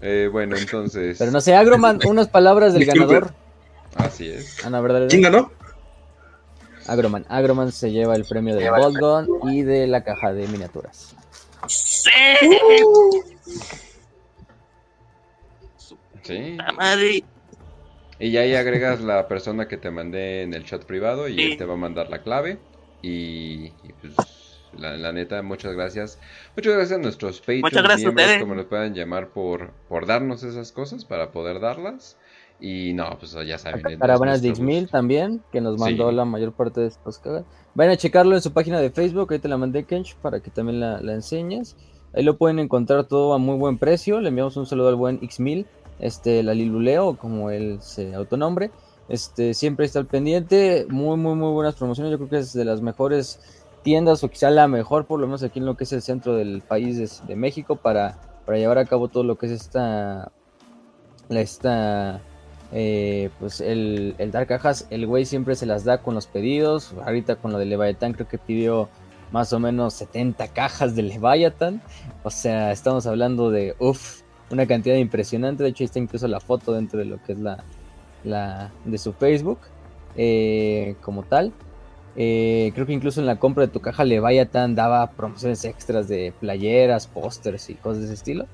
Eh, bueno, entonces. Pero no sé, Agroman, [laughs] unas palabras del Disculpe. ganador. Así es. Ana, ¿verdad? ¿Quién ganó? Agroman. Agroman se lleva el premio del Bolt Gun y de la caja de miniaturas. ¡Sí! Sí. La madre. Y ya ahí agregas la persona que te mandé en el chat privado y él te va a mandar la clave. Y, y pues, la, la neta, muchas gracias. Muchas gracias a nuestros Patreons, Muchas gracias a miembros, como nos puedan llamar, por, por darnos esas cosas para poder darlas. Y no, pues ya saben. Caravanas de nuestro X-Mil gusto. también, que nos mandó Sí. la mayor parte de estos cagas. Vayan a checarlo en su página de Facebook, ahí te la mandé, Kench, para que también la, la enseñes. Ahí lo pueden encontrar todo a muy buen precio. Le enviamos un saludo al buen X1000, este, la Liluleo, como él se autonombre. Este, siempre está al pendiente. Muy, muy, muy buenas promociones. Yo creo que es de las mejores tiendas, o quizá la mejor, por lo menos aquí en lo que es el centro del país de, de México, para, para llevar a cabo todo lo que es esta. esta eh, pues el, dar cajas, el güey siempre se las da con los pedidos. Ahorita con lo de Leviathan creo que pidió más o menos 70 cajas de Leviathan. O sea, estamos hablando de, uff, una cantidad impresionante. De hecho, ahí está incluso la foto dentro de lo que es la, la de su Facebook eh, como tal. Eh, creo que incluso en la compra de tu caja Leviathan daba promociones extras de playeras, pósters y cosas de ese estilo.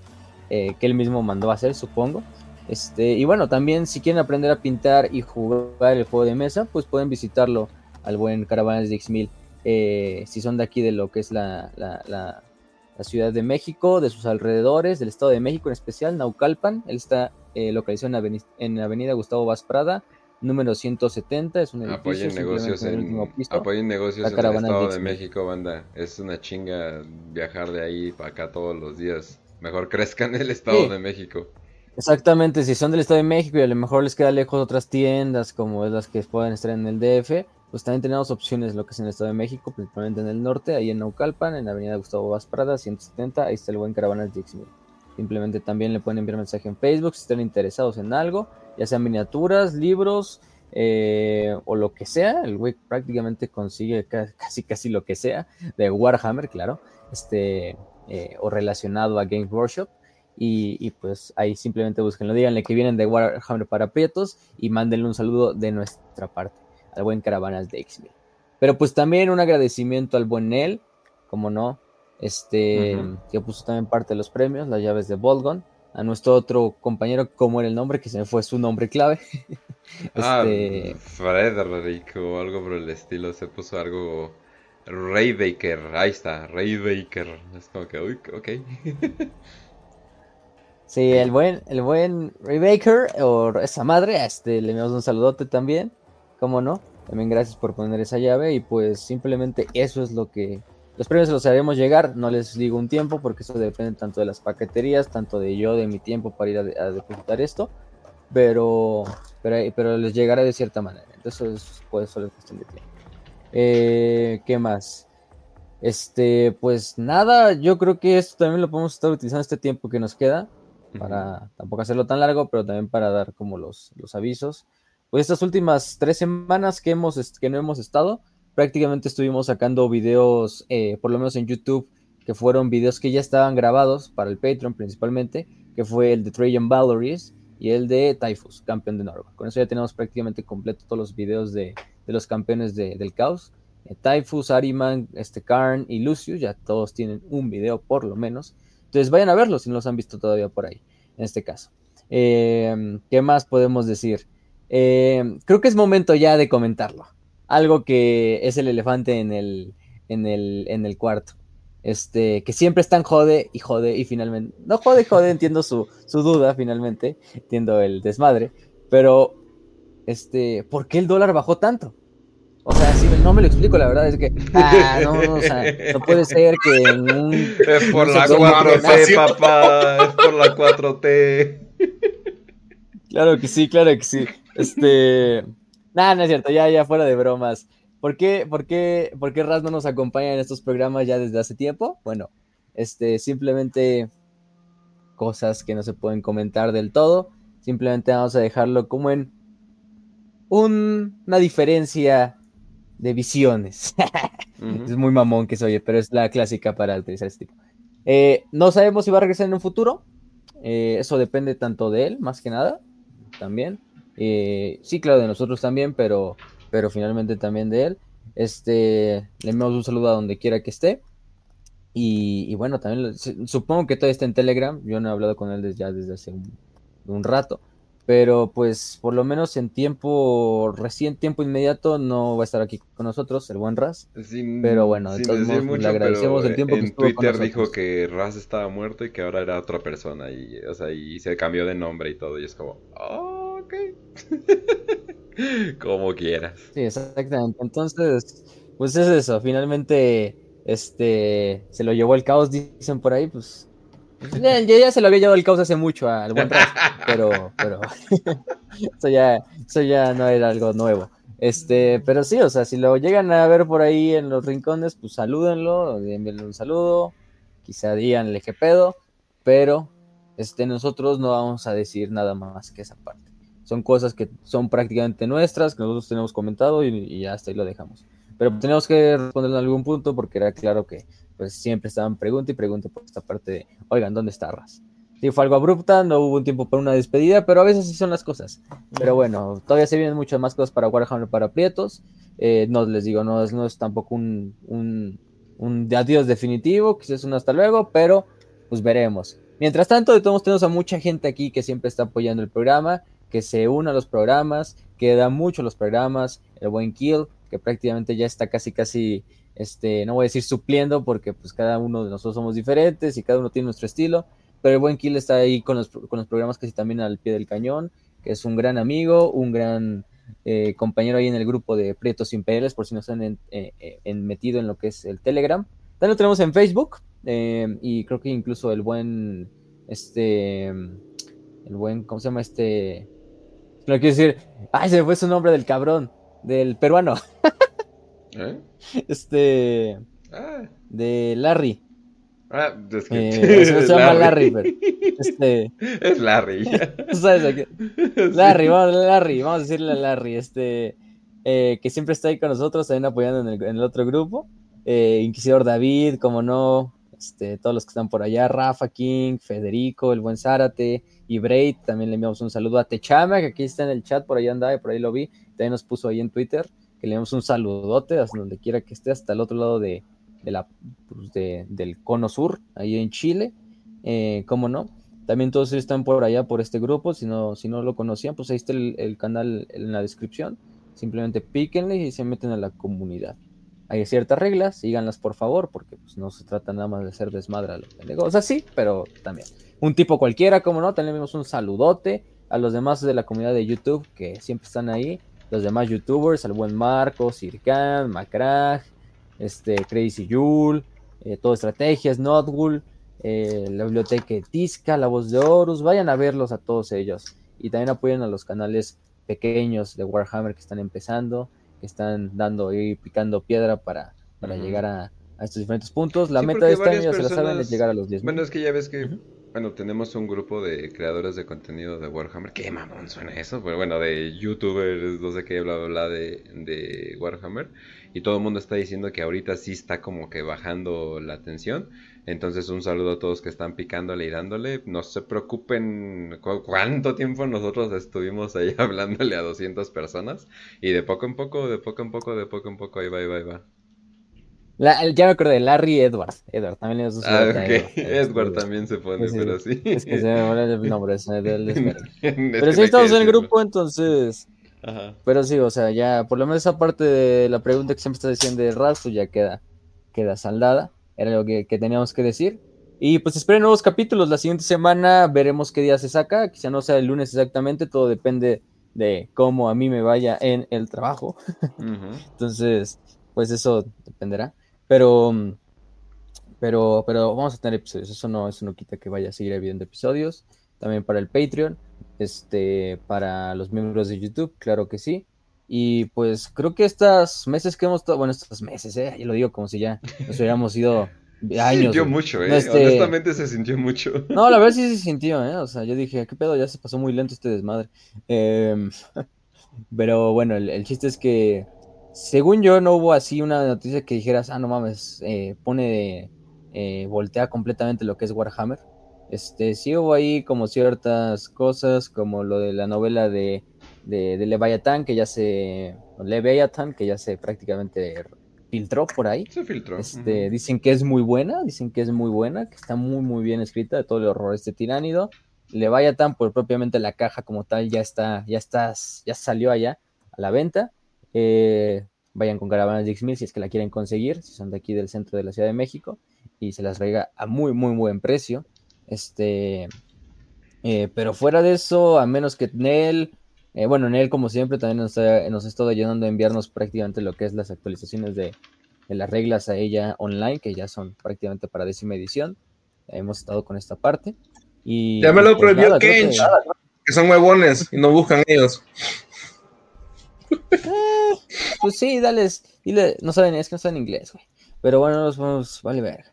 eh, que él mismo mandó a hacer, supongo. Este, y bueno, también si quieren aprender a pintar y jugar el juego de mesa, pues pueden visitarlo al buen Caravanas de X1000. eh, si son de aquí de lo que es la, la- la- la Ciudad de México, de sus alrededores, del Estado de México en especial, Naucalpan. Él está eh, localizado en, aveni- en Avenida Gustavo Vaz Prada, número 170. Es un edificio Apoyen negocios en piso. apoyen negocios en el Estado de. México, banda. Es una chinga viajar de ahí para acá todos los días. Mejor crezcan en el Estado Sí. de México. Exactamente, si son del Estado de México y a lo mejor les queda lejos otras tiendas como es las que pueden estar en el DF, pues también tenemos opciones lo que es en el Estado de México, principalmente en el norte, ahí en Naucalpan, en la avenida Gustavo Vaz Prada, 170, ahí está el buen Caravanas X-Men. Simplemente también le pueden enviar mensaje en Facebook si están interesados en algo, ya sean miniaturas, libros eh, o lo que sea, el güey prácticamente consigue ca- casi casi lo que sea de Warhammer, claro, este, eh, o relacionado a Games Workshop. Y, y, pues ahí simplemente búsquenlo, díganle que vienen de Warhammer para Prietos y mándenle un saludo de nuestra parte al buen Caravanas de X-Men. Pero pues también un agradecimiento al buen Nel, como no, este, que puso también parte de los premios, las llaves de Volgon, a nuestro otro compañero, como era el nombre, que se me fue su nombre clave. [laughs] Ah, este, Frederick o algo por el estilo. Se puso algo. Ray Baker. Ahí está, Ray Baker. Es como que, uy, ok. [laughs] Sí, el buen, el buen Ray Baker o esa madre, este, le enviamos un saludote también, cómo no, también gracias por poner esa llave y pues simplemente eso es lo que, los premios los haremos llegar, no les digo un tiempo porque eso depende tanto de las paqueterías, tanto de yo, de mi tiempo para ir a, a depositar esto, pero, pero, pero les llegará de cierta manera, entonces es, pues solo es cuestión de tiempo. Eh, ¿Qué más? Este, pues nada, yo creo que esto también lo podemos estar utilizando este tiempo que nos queda para tampoco hacerlo tan largo, pero también para dar como los, los avisos. Pues estas últimas tres semanas que, hemos, que no hemos estado, prácticamente estuvimos sacando videos, eh, por lo menos en YouTube, que fueron videos que ya estaban grabados para el Patreon principalmente, que fue el de Trajan Valories y el de Typhus, campeón de Norway. Con eso ya tenemos prácticamente completo todos los videos de, de los campeones de- del caos. Eh, Typhus, Ariman, este Karn y Lucius, ya todos tienen un video por lo menos. Entonces vayan a verlos si no los han visto todavía por ahí, en este caso. Eh, ¿Qué más podemos decir? Eh, creo que es momento ya de comentarlo. Algo que es el elefante en el, en el, en el cuarto. Este, que siempre están jode y jode y finalmente... No jode jode, entiendo su, su duda finalmente, entiendo el desmadre, pero este, ¿por qué el dólar bajó tanto? O sea, si no me lo explico, la verdad es que, ah, no, [laughs] no, o sea, no puede [laughs] ser que en un... Es por la segundo 4T, nació- papá. Es por la 4T. [laughs] Claro que sí, claro que sí. Este. Nada, no es cierto, ya, ya fuera de bromas. ¿Por qué, por qué, por qué Raz no nos acompaña en estos programas ya desde hace tiempo? Bueno, este, simplemente cosas que no se pueden comentar del todo. Simplemente vamos a dejarlo como en un- una diferencia de visiones. [laughs] Es muy mamón que se oye, pero es la clásica para utilizar este tipo. Eh, no sabemos si va a regresar en un futuro. eh, eso depende tanto de él, más que nada, también. Eh, sí, claro, de nosotros también, pero, pero finalmente también de él. Este, le enviamos un saludo a donde quiera que esté. Y, y bueno, también lo- supongo que todavía está en Telegram. Yo no he hablado con él desde, ya desde hace un, un rato. Pero pues por lo menos en tiempo, recién tiempo inmediato, no va a estar aquí con nosotros, el buen. Sin- Pero bueno, de sin todos decir modos, le agradecemos el tiempo que en estuvo con Twitter dijo que Raz estaba muerto y que ahora era otra persona y, o sea, y se cambió de nombre y todo y es como, "Oh, ok, [laughs] como quieras. Sí, exactamente. Entonces, pues es eso. Finalmente, este, se lo llevó el caos, dicen por ahí, pues. [laughs] pues, Ya, se lo había llevado el caos hace mucho al buen pero, pero [laughs] eso ya, eso ya no era algo nuevo. Este, pero sí, o sea, si lo llegan a ver por ahí en los rincones, pues salúdenlo, envíenle un saludo, quizá díganle qué pedo, pero este, nosotros no vamos a decir nada más que esa parte. Son cosas que son prácticamente nuestras, que nosotros tenemos comentado y, y hasta ahí lo dejamos. Pero tenemos que responder en algún punto porque era claro que pues siempre estaban pregunta y pregunta por esta parte de, oigan, ¿dónde está Ras? Sí, fue algo abrupta, no hubo un tiempo para una despedida, pero a veces sí son las cosas. Pero bueno, todavía se vienen muchas más cosas para Warhammer para Prietos. Eh, no les digo, no es, no es tampoco un, un, un adiós definitivo, quizás un hasta luego, pero pues veremos. Mientras tanto, de todos tenemos a mucha gente aquí que siempre está apoyando el programa, que se une a los programas, que da mucho a los programas, el buen Kill, que prácticamente ya está casi, casi, este, no voy a decir supliendo, porque pues cada uno de nosotros somos diferentes y cada uno tiene nuestro estilo, pero el buen Kill está ahí con los, con los programas casi también al pie del cañón, que es un gran amigo, un gran eh, compañero ahí en el grupo de Prietos Imperiales, por si no están en, eh, eh, en- metido en lo que es el Telegram. También lo tenemos en Facebook, y creo que incluso el buen, este, el buen, ¿cómo se llama este? No quiero decir, ay, se me fue su nombre del cabrón, del peruano, [laughs] ¿Eh? este, Ah, de Larry. ah, es que Eh, [laughs] se se llama Larry, pero, este, [laughs] Es Larry. [laughs] sabes a qué- Larry, vamos, Larry, vamos a decirle a Larry, este, eh, que siempre está ahí con nosotros, también apoyando en el, en el otro grupo. Eh, Inquisidor David, como no, este, todos los que están por allá, Rafa King, Federico, el buen Zárate y Braid, también le enviamos un saludo a Techama, que aquí está en el chat, por ahí anda, por ahí lo vi, también nos puso ahí en Twitter, que le enviamos un saludote hasta donde quiera que esté, hasta el otro lado de, pues, de- del cono sur, ahí en Chile, eh, cómo no. También todos están por allá, por este grupo. Si no, si no lo conocían, pues ahí está el, canal en la descripción. Simplemente píquenle y se meten a la comunidad. Hay ciertas reglas, síganlas por favor, porque pues, no se trata nada más de hacer desmadre a los pendejos. O sea, sí, pero también. Un tipo cualquiera, como no, también le vimos un saludote a los demás de la comunidad de YouTube que siempre están ahí. Los demás youtubers, al buen Marco, Sirkan, Macrag, este, Crazy Yul, eh, todo estrategias, Notwool, eh, la biblioteca Tisca, la voz de Horus, vayan a verlos a todos ellos. Y también apoyen a los canales pequeños de Warhammer que están empezando, que están dando y picando piedra para, para llegar a, a estos diferentes puntos. La Sí, meta de este año, se la saben, es llegar a los 10 Bueno, es que ya ves que. Bueno, tenemos un grupo de creadores de contenido de Warhammer. Qué mamón suena eso, pero bueno, de youtubers, no sé qué, bla, bla, bla, de, de Warhammer. Y todo el mundo está diciendo que ahorita sí está como que bajando la tensión. Entonces, un saludo a todos que están picándole y dándole. No se preocupen cu- cuánto tiempo nosotros estuvimos ahí [laughs] hablándole a 200 personas. Y de poco en poco, de poco en poco, de poco en poco, ahí va, ahí va, ahí va. La- ya me acordé, Larry Edwards. Edward, también Ah, ok. Edward. Edward también se pone, Sí, sí. pero sí. Es que se me olvidó el nombre, [laughs] es Pero que sí estamos en el grupo, entonces. Ajá. Pero sí, o sea, ya por lo menos esa parte de la pregunta que siempre está diciendo de Razo ya queda, queda saldada. Era lo que, que teníamos que decir. Y pues esperen nuevos capítulos. La siguiente semana veremos qué día se saca. Quizá no sea el lunes exactamente. Todo depende de cómo a mí me vaya en el trabajo. [laughs] Entonces, pues eso dependerá. Pero, pero, pero vamos a tener episodios. Eso no, eso no quita que vaya a seguir habiendo episodios. También para el Patreon, este, para los miembros de YouTube, claro que sí. Y pues creo que estas meses que hemos estado, bueno, estos meses, eh, yo lo digo como si ya nos hubiéramos ido [laughs] Se años. sintió güey. mucho, eh. Este- Honestamente se sintió mucho. No, la verdad sí se [laughs] sintió, ¿eh? O sea, yo dije, ¿qué pedo? Ya se pasó muy lento este desmadre. Em, [laughs] pero bueno, el, el chiste es que, según yo, no hubo así una noticia que dijeras, ah, no mames, eh, pone eh, voltea completamente lo que es Warhammer. Este, sí hubo ahí como ciertas cosas, como lo de la novela de, de, de Leviathan, que ya se. Leviathan, que ya se prácticamente filtró por ahí. Se filtró. Este. Dicen que es muy buena, dicen que es muy buena, que está muy, muy bien escrita de todo el horror de este tiránido. Leviathan, por propiamente la caja como tal, ya está, ya está, ya salió allá a la venta. Eh, vayan con caravanas de X1000 si es que la quieren conseguir, si son de aquí del centro de la Ciudad de México, y se las traiga a muy, muy buen precio. Este, eh, pero fuera de eso, a menos que Nel, eh, bueno, Nel como siempre también nos, ha- nos ha estado ayudando a enviarnos prácticamente lo que es las actualizaciones de, de las reglas a ella online, que ya son prácticamente para décima edición. Hemos estado con esta parte. Y, Ya me lo pues, prohibió nada, Kench, que- que son huevones y no buscan ellos. Pues sí, dales, dile, no saben, es que no saben inglés, güey. Pero bueno, nos vamos, vale ver.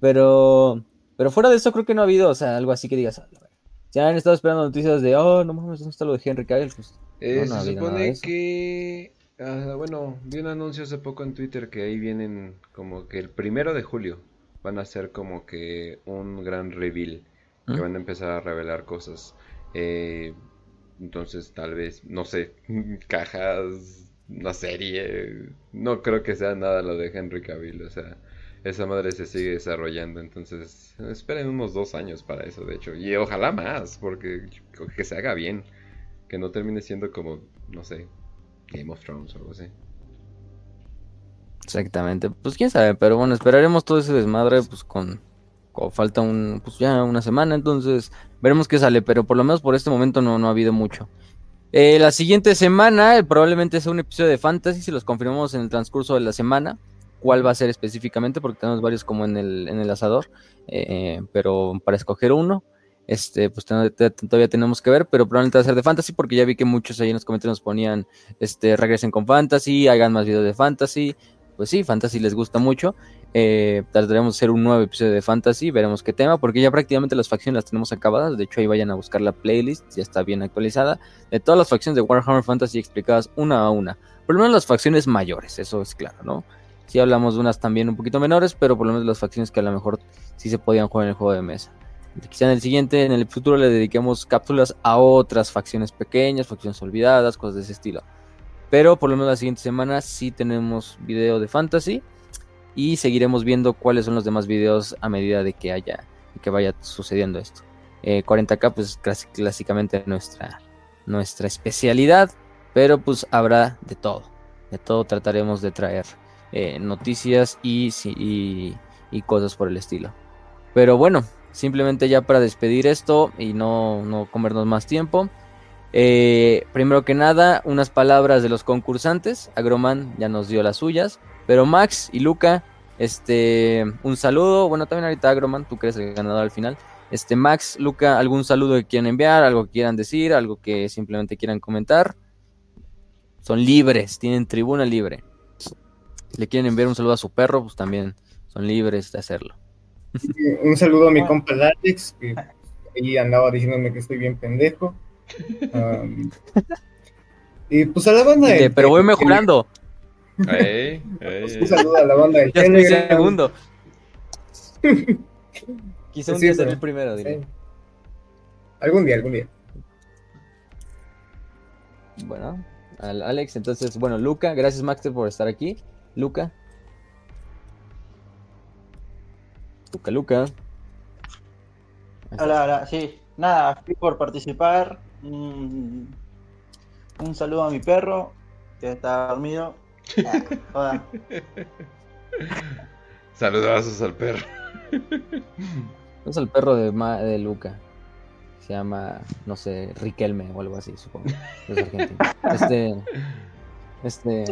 Pero, pero fuera de eso creo que no ha habido, o sea, algo así que digas, "Ah, la verga". si han estado esperando noticias de, oh, no mames, ¿dónde está lo de Henry Cavill? Pues, Eh, no, no ha se supone que. ah, bueno, vi un anuncio hace poco en Twitter que ahí vienen como que el primero de julio van a ser como que un gran reveal. Que ¿Mm? van a empezar a revelar cosas. Eh, entonces, tal vez, no sé, [laughs] cajas, una serie. No creo que sea nada lo de Henry Cavill. O sea, esa madre se sigue desarrollando. Entonces, esperen unos dos años para eso, de hecho. Y ojalá más, porque que se haga bien. Que no termine siendo como, no sé, Game of Thrones o algo así. Exactamente, pues quién sabe, pero bueno, esperaremos todo ese desmadre, pues con, con falta un, pues ya una semana, entonces veremos qué sale, pero por lo menos por este momento no, no ha habido mucho. Eh, la siguiente semana eh, probablemente sea un episodio de Fantasy, si los confirmamos en el transcurso de la semana, cuál va a ser específicamente, porque tenemos varios como en el, en el asador, eh, pero para escoger uno, este, pues todavía tenemos que ver, pero probablemente va a ser de Fantasy, porque ya vi que muchos ahí en los comentarios nos ponían, este, regresen con Fantasy, hagan más videos de Fantasy, pues sí, Fantasy les gusta mucho. Eh, trataremos de hacer un nuevo episodio de Fantasy, veremos qué tema, porque ya prácticamente las facciones las tenemos acabadas. De hecho, ahí vayan a buscar la playlist, ya está bien actualizada. De todas las facciones de Warhammer Fantasy explicadas una a una. Por lo menos las facciones mayores, eso es claro, ¿no? Sí hablamos de unas también un poquito menores, pero por lo menos las facciones que a lo mejor sí se podían jugar en el juego de mesa. Quizá en el siguiente, en el futuro, le dediquemos cápsulas a otras facciones pequeñas, facciones olvidadas, cosas de ese estilo. Pero por lo menos la siguiente semana sí tenemos video de fantasy y seguiremos viendo cuáles son los demás videos a medida de que haya que vaya sucediendo esto. Eh, 40k pues clas- clásicamente nuestra nuestra especialidad, pero pues habrá de todo. De todo trataremos de traer eh, noticias y, y, y cosas por el estilo. Pero bueno, simplemente ya para despedir esto y no, no comernos más tiempo. Eh, primero que nada, unas palabras de los concursantes. Agroman ya nos dio las suyas. Pero Max y Luca, este, un saludo. Bueno, también ahorita Agroman, tú crees el ganador al final. Este, Max, Luca, algún saludo que quieran enviar, algo que quieran decir, algo que simplemente quieran comentar. Son libres, tienen tribuna libre. Si le quieren enviar un saludo a su perro, pues también son libres de hacerlo. Un saludo a mi compa Alex, que ahí andaba diciéndome que estoy bien pendejo. Um, y pues a la banda del- pero voy mejorando. Ey, ey, Un ey. saludo a la banda del [laughs] Ya Telegram. segundo. [laughs] Quise un Sí, día ser pero- el primero. Sí. Algún día, algún día. Bueno, al Alex, entonces, bueno, Luca, gracias Maxter por estar aquí. Luca. Luca, Luca. Hola, hola, sí. Nada, fui por participar. Mm, un saludo a mi perro, que está dormido. Ah, joda. [laughs] Saludazos al perro. Es el perro de, Ma- de Luca. Se llama, no sé, Riquelme o algo así, supongo. Es argentino. [laughs] Este. Este.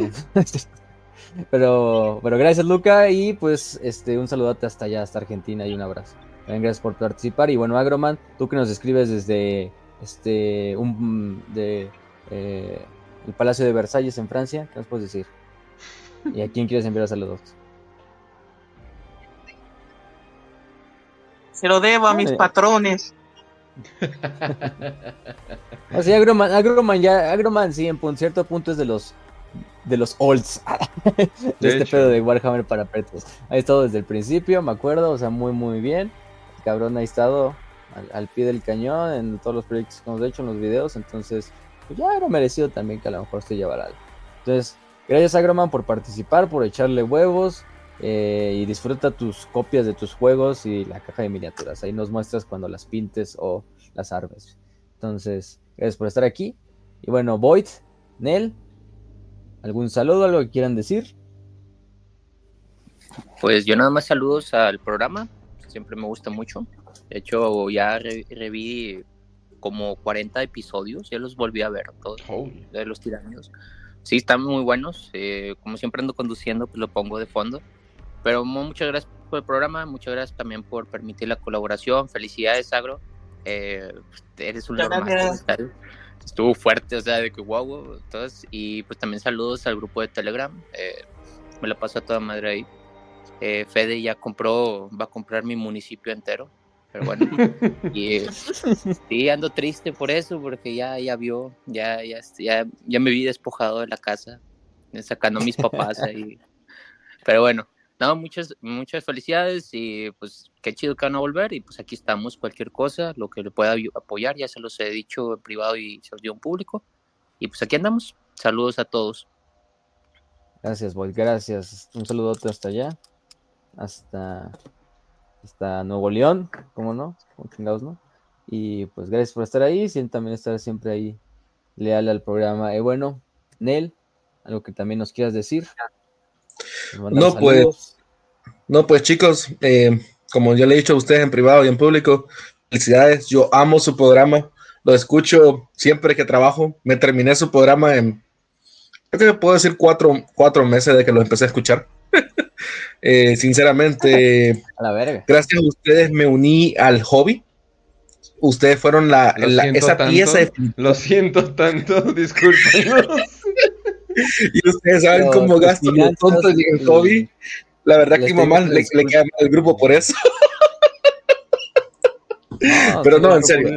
pero, pero gracias, Luca. Y pues, este, un saludote hasta allá, hasta Argentina y un abrazo. También gracias por participar. Y bueno, Agroman, tú que nos escribes desde este un de eh, el Palacio de Versalles en Francia, ¿qué nos puedes decir? [laughs] ¿Y a quién quieres enviar saludos? Se lo debo a mis patrones. [laughs] O sea, Agroman, Agroman ya, Agroman sí, en cierto punto es de los de los olds [laughs] de, De este hecho. pedo de Warhammer para pretos. Ha estado desde el principio, me acuerdo, o sea, muy, muy bien. El cabrón ha estado al, pie del cañón en todos los proyectos que hemos hecho, en los videos, entonces, pues ya era merecido también que a lo mejor se llevara algo. Entonces, gracias Agroman por participar, por echarle huevos. eh, y disfruta tus copias de tus juegos y la caja de miniaturas. Ahí nos muestras cuando las pintes o las armes. Entonces, gracias por estar aquí. Y bueno, Void, Nel, ¿algún saludo, algo que quieran decir? Pues yo nada más saludos al programa, siempre me gusta mucho. De hecho, ya re- reví como 40 episodios, ya los volví a ver todos Holy. de los tiranidos. Sí, están muy buenos. eh, como siempre ando conduciendo, pues lo pongo de fondo. Pero mu- muchas gracias por el programa, muchas gracias también por permitir la colaboración. Felicidades, Agro. Eh, eres un. ¿sabes? Estuvo fuerte, o sea, de que wow, wow, entonces, y pues también saludos al grupo de Telegram. eh, me la paso a toda madre ahí. Eh, Fede ya compró, va a comprar mi municipio entero. Pero bueno, [laughs] y eh, ando triste por eso, porque ya, ya vio, ya, ya, ya, ya me vi despojado de la casa, sacando a mis papás ahí. [laughs] Pero bueno, no, muchas, muchas felicidades y pues qué chido que van a volver y pues aquí estamos, cualquier cosa, lo que le pueda apoyar, ya se los he dicho en privado y se los dio en público. Y pues aquí andamos, saludos a todos. Gracias, Void, gracias. Un saludote hasta allá. Hasta, hasta Nuevo León, ¿cómo no? Como chingados, ¿no? Y pues gracias por estar ahí, sin también estar siempre ahí leal al programa. Y bueno, Nel, algo que también nos quieras decir. Nos No, pues. No, pues chicos, eh, como ya le he dicho a ustedes en privado y en público, felicidades. Yo amo su programa, lo escucho siempre que trabajo. Me terminé su programa en, creo que puedo decir cuatro, cuatro meses de que lo empecé a escuchar. Eh, sinceramente, A la verga. gracias a ustedes me uní al hobby. Ustedes fueron la, Lo la- siento esa tanto. pieza de- Lo siento tanto, [laughs] discúlpenos. [laughs] y ustedes saben Pero cómo gasto los tontos en el hobby. La verdad que mi mamá le, le queda mal al grupo por eso. [laughs] No, Pero no, en serio.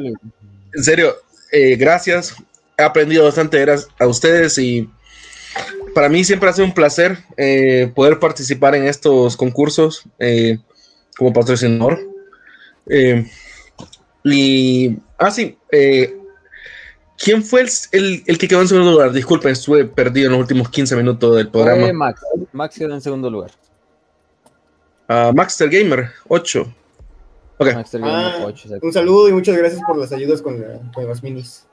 En serio, eh, gracias. He aprendido bastante gracias a ustedes y para mí siempre ha sido un placer eh, poder participar en estos concursos eh, como patrocinador. Eh, y, ah, sí, eh, ¿quién fue el, el- el que quedó en segundo lugar? Disculpen, estuve perdido en los últimos 15 minutos del Fue programa. Max. Max quedó en segundo lugar. Ah, Maxter Gamer, 8. Ok. Max terminó en Ah, un saludo y muchas gracias por las ayudas con, la- con las minis.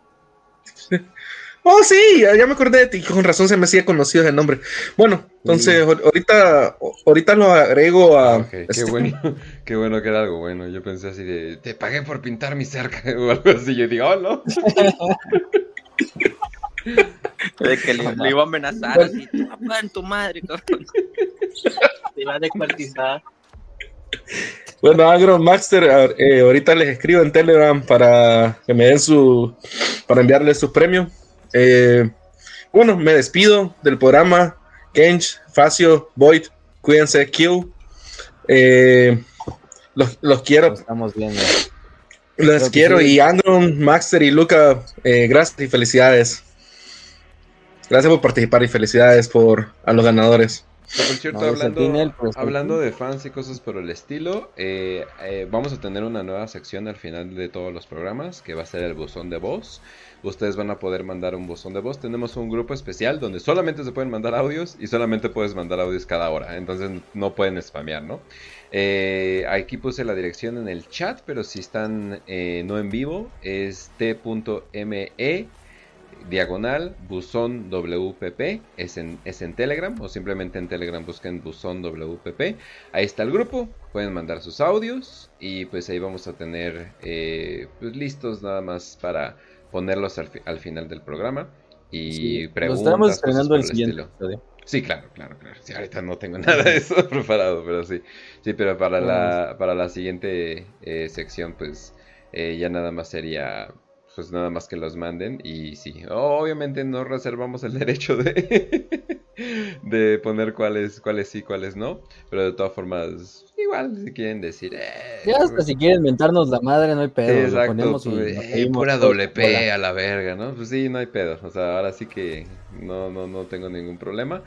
Oh, sí, ya me acordé de ti, con razón se me hacía conocido ese nombre. Bueno, entonces ahor- ahorita, ahorita lo agrego a... Qué este, bueno, [laughs] [laughs] qué bueno que era algo bueno. Yo pensé así de, te pagué por pintar mi cerca [laughs] o algo así. Yo digo, oh, no. De que le, le iba a amenazar así, tu papá en tu madre, cabrón. Te va a descuartizar. Bueno, Agro Master, a- eh, ahorita les escribo en Telegram para que me den su... para enviarles sus premios. Eh, bueno, me despido del programa. Kench, Facio, Void, cuídense, Q. Eh, los, los quiero, estamos viendo. los Creo quiero. sí. Y Andron, Maxter y Luca, eh, gracias y felicidades. Gracias por participar y felicidades por a los ganadores. Por cierto, No, hablando, por estar hablando de fans y cosas por el estilo, eh, eh, vamos a tener una nueva sección al final de todos los programas, que va a ser el buzón de voz. Ustedes van a poder mandar un buzón de voz. Tenemos un grupo especial donde solamente se pueden mandar audios y solamente puedes mandar audios cada hora. Entonces no pueden spamear, ¿no? Eh, aquí puse la dirección en el chat, pero si están eh, no en vivo, es t.me diagonal buzón WPP es en, es en Telegram o simplemente en Telegram busquen buzón WPP ahí está el grupo pueden mandar sus audios y pues ahí vamos a tener eh, pues listos nada más para ponerlos al, fi- al final del programa y Sí, Nos preguntas estaremos cosas estrenando el siguiente episodio. Sí, claro, claro, claro. Sí, ahorita no tengo [laughs] nada de eso preparado, pero sí. Sí, pero para la, para la siguiente eh, sección, pues eh, ya nada más sería pues nada más que los manden y sí, obviamente no reservamos el [laughs] derecho de, de poner cuáles, cuáles sí, cuáles no, pero de todas formas, igual si quieren decir, eh, Ya hasta si quieren mentarnos la madre, no hay pedo. Exacto, ponemos y pues, nos eh, pura WP hola. a la verga, ¿no? Pues sí, no hay pedo, o sea, ahora sí que no, no, no tengo ningún problema.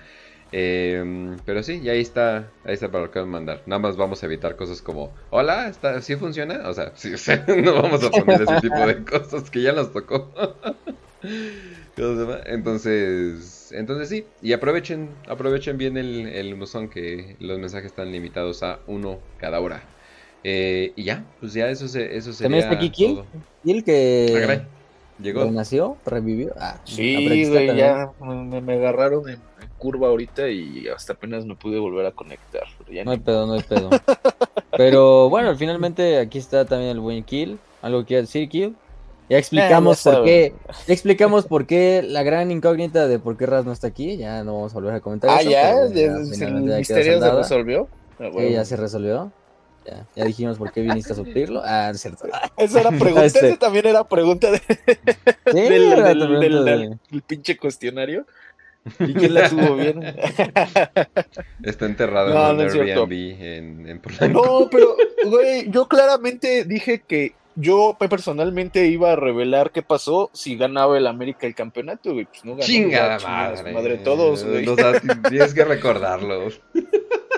Eh, pero sí, y ahí está, ahí está para lo que van a mandar. Nada más vamos a evitar cosas como, hola, ¿está, ¿sí funciona? O sea, [laughs] sí, o sea, no vamos a poner ese tipo de [laughs] cosas que ya nos tocó. [laughs] Entonces, entonces sí, y aprovechen, aprovechen bien el, el buzón que los mensajes están limitados a uno cada hora. Eh, y ya, pues ya eso, se, eso sería También está aquí Kill. Kill Ah, que Llegó. renació, revivió. Ah, Sí, güey, ya me, me agarraron en, en curva ahorita y hasta apenas me pude volver a conectar. ya No hay ni- pedo, no hay pedo. [laughs] Pero bueno, finalmente aquí está también el buen Kill. ¿Algo que decir, Kill? Ya explicamos Ah, ya por qué. Ya explicamos por qué la gran incógnita de por qué Raz no está aquí. Ya no vamos a volver a comentar Ah, eso. ya, pero ya, ya el finalmente ya quedó misterio se resolvió. Ah, Sí, ya se resolvió. Ya, ya dijimos por qué viniste a suplirlo. Ah, es cierto. [laughs] Esa era pregunta, [laughs] Este. esa también era pregunta de- Sí, del, era del- también del- de- del- del pinche cuestionario. [laughs] ¿Y quién la tuvo bien? [laughs] Está enterrado No, en no. Airbnb en, en. No, pero, güey, yo claramente dije que yo personalmente iba a revelar qué pasó si ganaba el América el campeonato, güey. Pues no ganó. Chingada madre. madre todos, güey. [laughs] Tienes que recordarlo.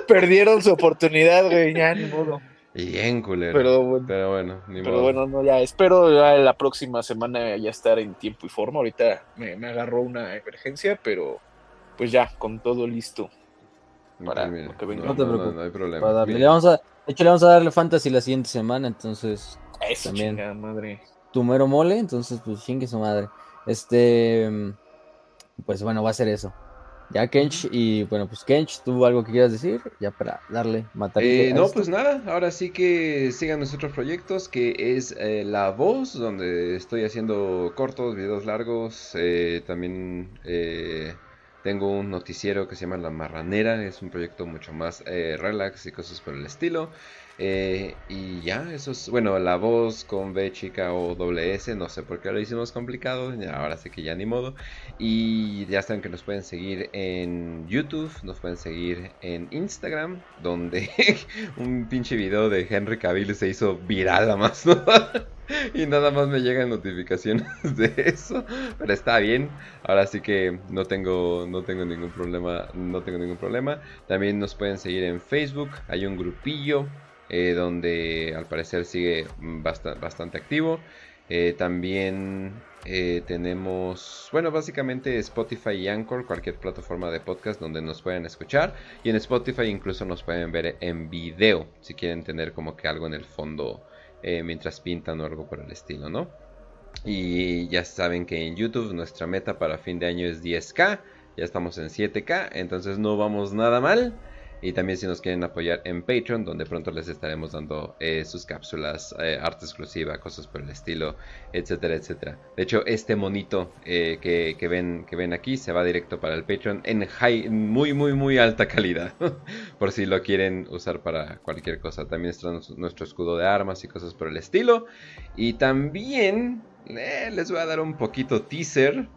Perdieron su oportunidad, güey, ya ni modo. Bien, culero. Pero bueno. Pero bueno, ni Pero modo. bueno, no, ya espero ya la próxima semana ya estar en tiempo y forma. Ahorita me, me agarró una emergencia, pero pues ya, con todo listo. para Mira, lo que venga. no, No te no, no, preocupes. no hay problema. Le vamos a, de hecho, le vamos a darle fantasy la siguiente semana. Entonces, Eso, También. chingada madre. tu mero mole. Entonces, pues chingue su madre. Este. Pues bueno, va a ser eso. Ya Kench y bueno, pues Kench, ¿tú algo que quieras decir? Ya para darle, matarle. Eh, no, esto. pues nada, ahora sí que sigan nuestros proyectos, que es eh, La Voz, donde estoy haciendo cortos, videos largos, eh, también eh, tengo un noticiero que se llama La Marranera, es un proyecto mucho más eh, relax y cosas por el estilo. Eh, y ya, eso es, bueno, La Voz con B chica o doble S, no sé por qué lo hicimos complicado, ahora sí que ya ni modo. Y ya saben que nos pueden seguir en YouTube, nos pueden seguir en Instagram, donde [laughs] un pinche video de Henry Cavill se hizo viral a más, [laughs] y nada más me llegan notificaciones [laughs] de eso, pero está bien. Ahora sí que no tengo no tengo ningún problema, no tengo ningún problema. También nos pueden seguir en Facebook, hay un grupillo eh, donde al parecer sigue basta- bastante activo. Eh, también eh, tenemos, bueno, básicamente Spotify y Anchor, cualquier plataforma de podcast donde nos puedan escuchar. Y en Spotify incluso nos pueden ver en video, si quieren tener como que algo en el fondo mientras pintan o algo por el estilo, ¿no? Y ya saben que en YouTube nuestra meta para fin de año es 10k. Ya estamos en 7k, entonces no vamos nada mal. Y también si nos quieren apoyar en Patreon, donde pronto les estaremos dando eh, sus cápsulas, eh, arte exclusiva, cosas por el estilo, etcétera, etcétera. De hecho, este monito eh, que, que ven, que ven aquí se va directo para el Patreon en high, muy, muy, muy alta calidad. [laughs] por si lo quieren usar para cualquier cosa. También está nuestro- escudo de armas y cosas por el estilo. Y también les voy a dar un poquito teaser.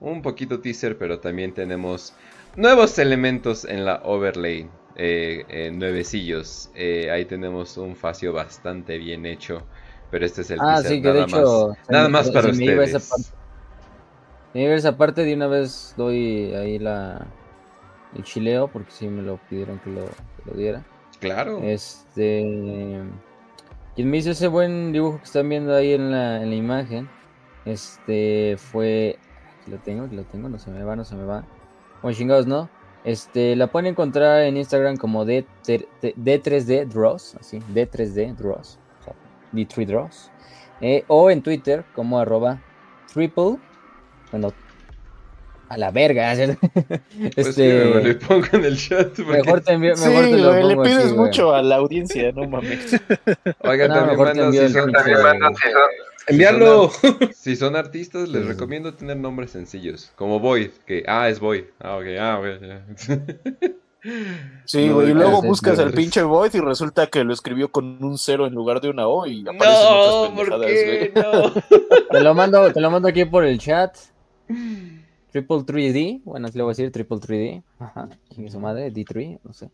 Un poquito teaser, pero también tenemos nuevos elementos en la overlay. Eh, eh, nuevecillos. Eh, ahí tenemos un facio bastante bien hecho. Pero este es el Ah, sí, que de nada hecho. más. Nada me- más para me esa ustedes. me iba esa parte de una vez doy ahí la el chileo porque sí me lo pidieron que lo, que lo diera. Claro. Este quien me hizo ese buen dibujo que están viendo ahí en la, en la imagen, este fue aquí lo tengo, aquí lo tengo, no se me va, no se me va. Bueno, chingados, ¿no? Este, la pueden encontrar en Instagram como D, D3D Draws, así, D3D Draws, o sea, D3 Draws. Eh, o en Twitter como arroba triple, bueno, a la verga. [laughs] Pues este, sí, me lo pongo en el chat. porque- mejor te envío, Sí, mejor te lo güey, le pongo pides güey. mucho a la audiencia, no mames. Oigan, No, también mejor te manda envío si el son, Enviarlo. [laughs] si son artistas, les Sí. recomiendo tener nombres sencillos. Como Void, que ah, es Void. Ah, ok, ah, ok. ya. [laughs] Sí, No, güey, y luego buscas al pinche Void y resulta que lo escribió con un cero en lugar de una O y aparecen otras No, ¿por pendejadas, qué? güey. No. [laughs] Te lo mando, te lo mando aquí por el chat. Triple 3D, bueno, así le voy a decir Triple 3D. Ajá, chingue su madre, D3, no sé.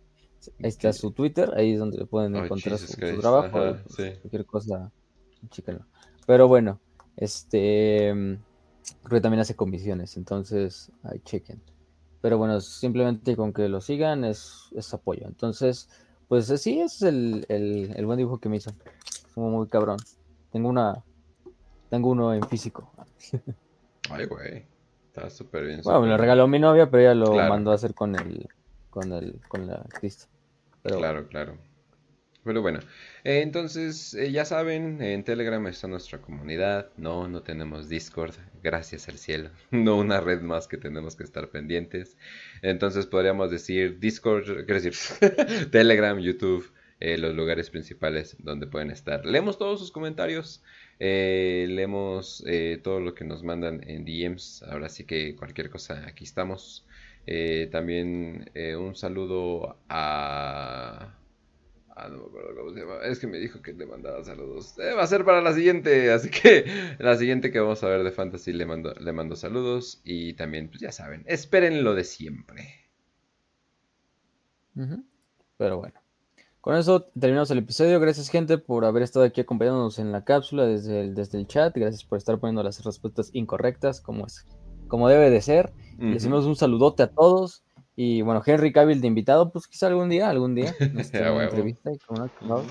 Ahí está su Twitter, ahí es donde le pueden Oh, encontrar su, trabajo. ajá, y, pues, sí. Cualquier cosa, chéquenlo. Pero bueno, este mm, creo que también hace comisiones, entonces ahí chequen. Pero bueno, simplemente con que lo sigan es, es apoyo. Entonces, pues eh, sí, ese es el, el, el buen dibujo que me hizo. Como muy cabrón. Tengo una, tengo uno en físico. [laughs] Ay, güey. Está súper bien. Bueno, me lo regaló mi novia, pero ella lo Claro. mandó a hacer con el, con el, con la. Pero Claro, claro. Pero bueno, eh, entonces eh, ya saben, en Telegram está nuestra comunidad. No, no tenemos Discord, gracias al cielo. [laughs] No una red más que tenemos que estar pendientes. Entonces podríamos decir Discord, quiero decir [laughs] Telegram, YouTube, eh, los lugares principales donde pueden estar. Leemos todos sus comentarios, leemos todo lo que nos mandan en DMs. Ahora sí que cualquier cosa, aquí estamos. También un saludo a... Ah, no me acuerdo cómo se llama. Es que me dijo que le mandaba saludos. Eh, va a ser para la siguiente. [laughs] Así que la siguiente que vamos a ver de Fantasy le mando, le mando saludos. Y también, pues ya saben, esperen lo de siempre. Pero bueno. Con eso terminamos el episodio. Gracias, gente, por haber estado aquí acompañándonos en la cápsula desde el, desde el chat. Gracias por estar poniendo las respuestas incorrectas, como es, como debe de ser. Les Ujú. decimos un saludote a todos. Y bueno, Henry Cavill de invitado, pues quizá algún día, algún día. [laughs] este, una entrevista y como no,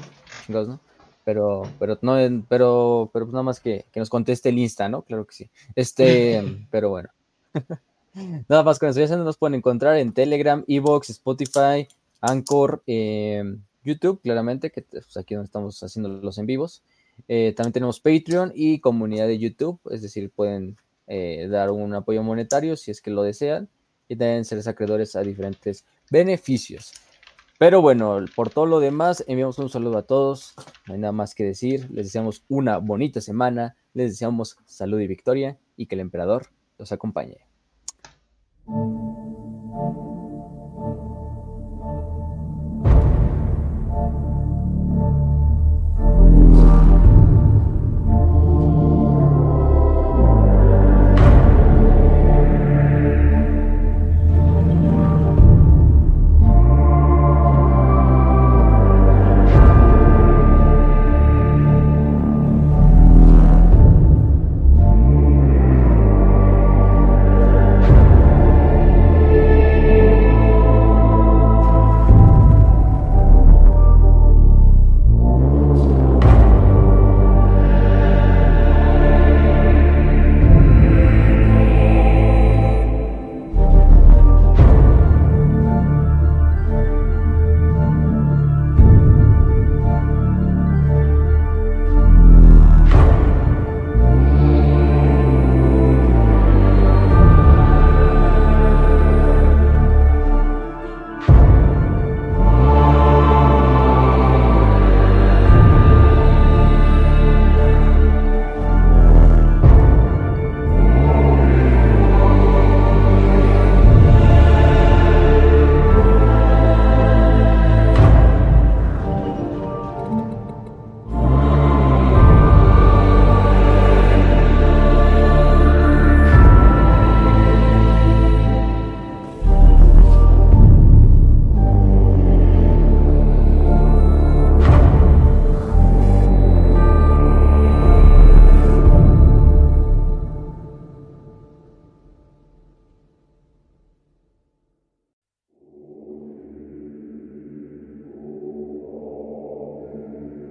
chingados, ¿no? Pero, pero no, pero, pero pues nada más que, que nos conteste el Insta, ¿no? Claro que sí. Este, [laughs] pero bueno. [laughs] Nada más con eso. Ya nos pueden encontrar en Telegram, Evox, Spotify, Anchor, eh, YouTube, claramente, que es aquí donde estamos haciendo los en vivos. Eh, también tenemos Patreon y comunidad de YouTube, es decir, pueden eh, dar un apoyo monetario si es que lo desean y también ser acreedores a diferentes beneficios. Pero bueno, por todo lo demás, enviamos un saludo a todos. No hay nada más que decir. Les deseamos una bonita semana. Les deseamos salud y victoria y que el emperador los acompañe.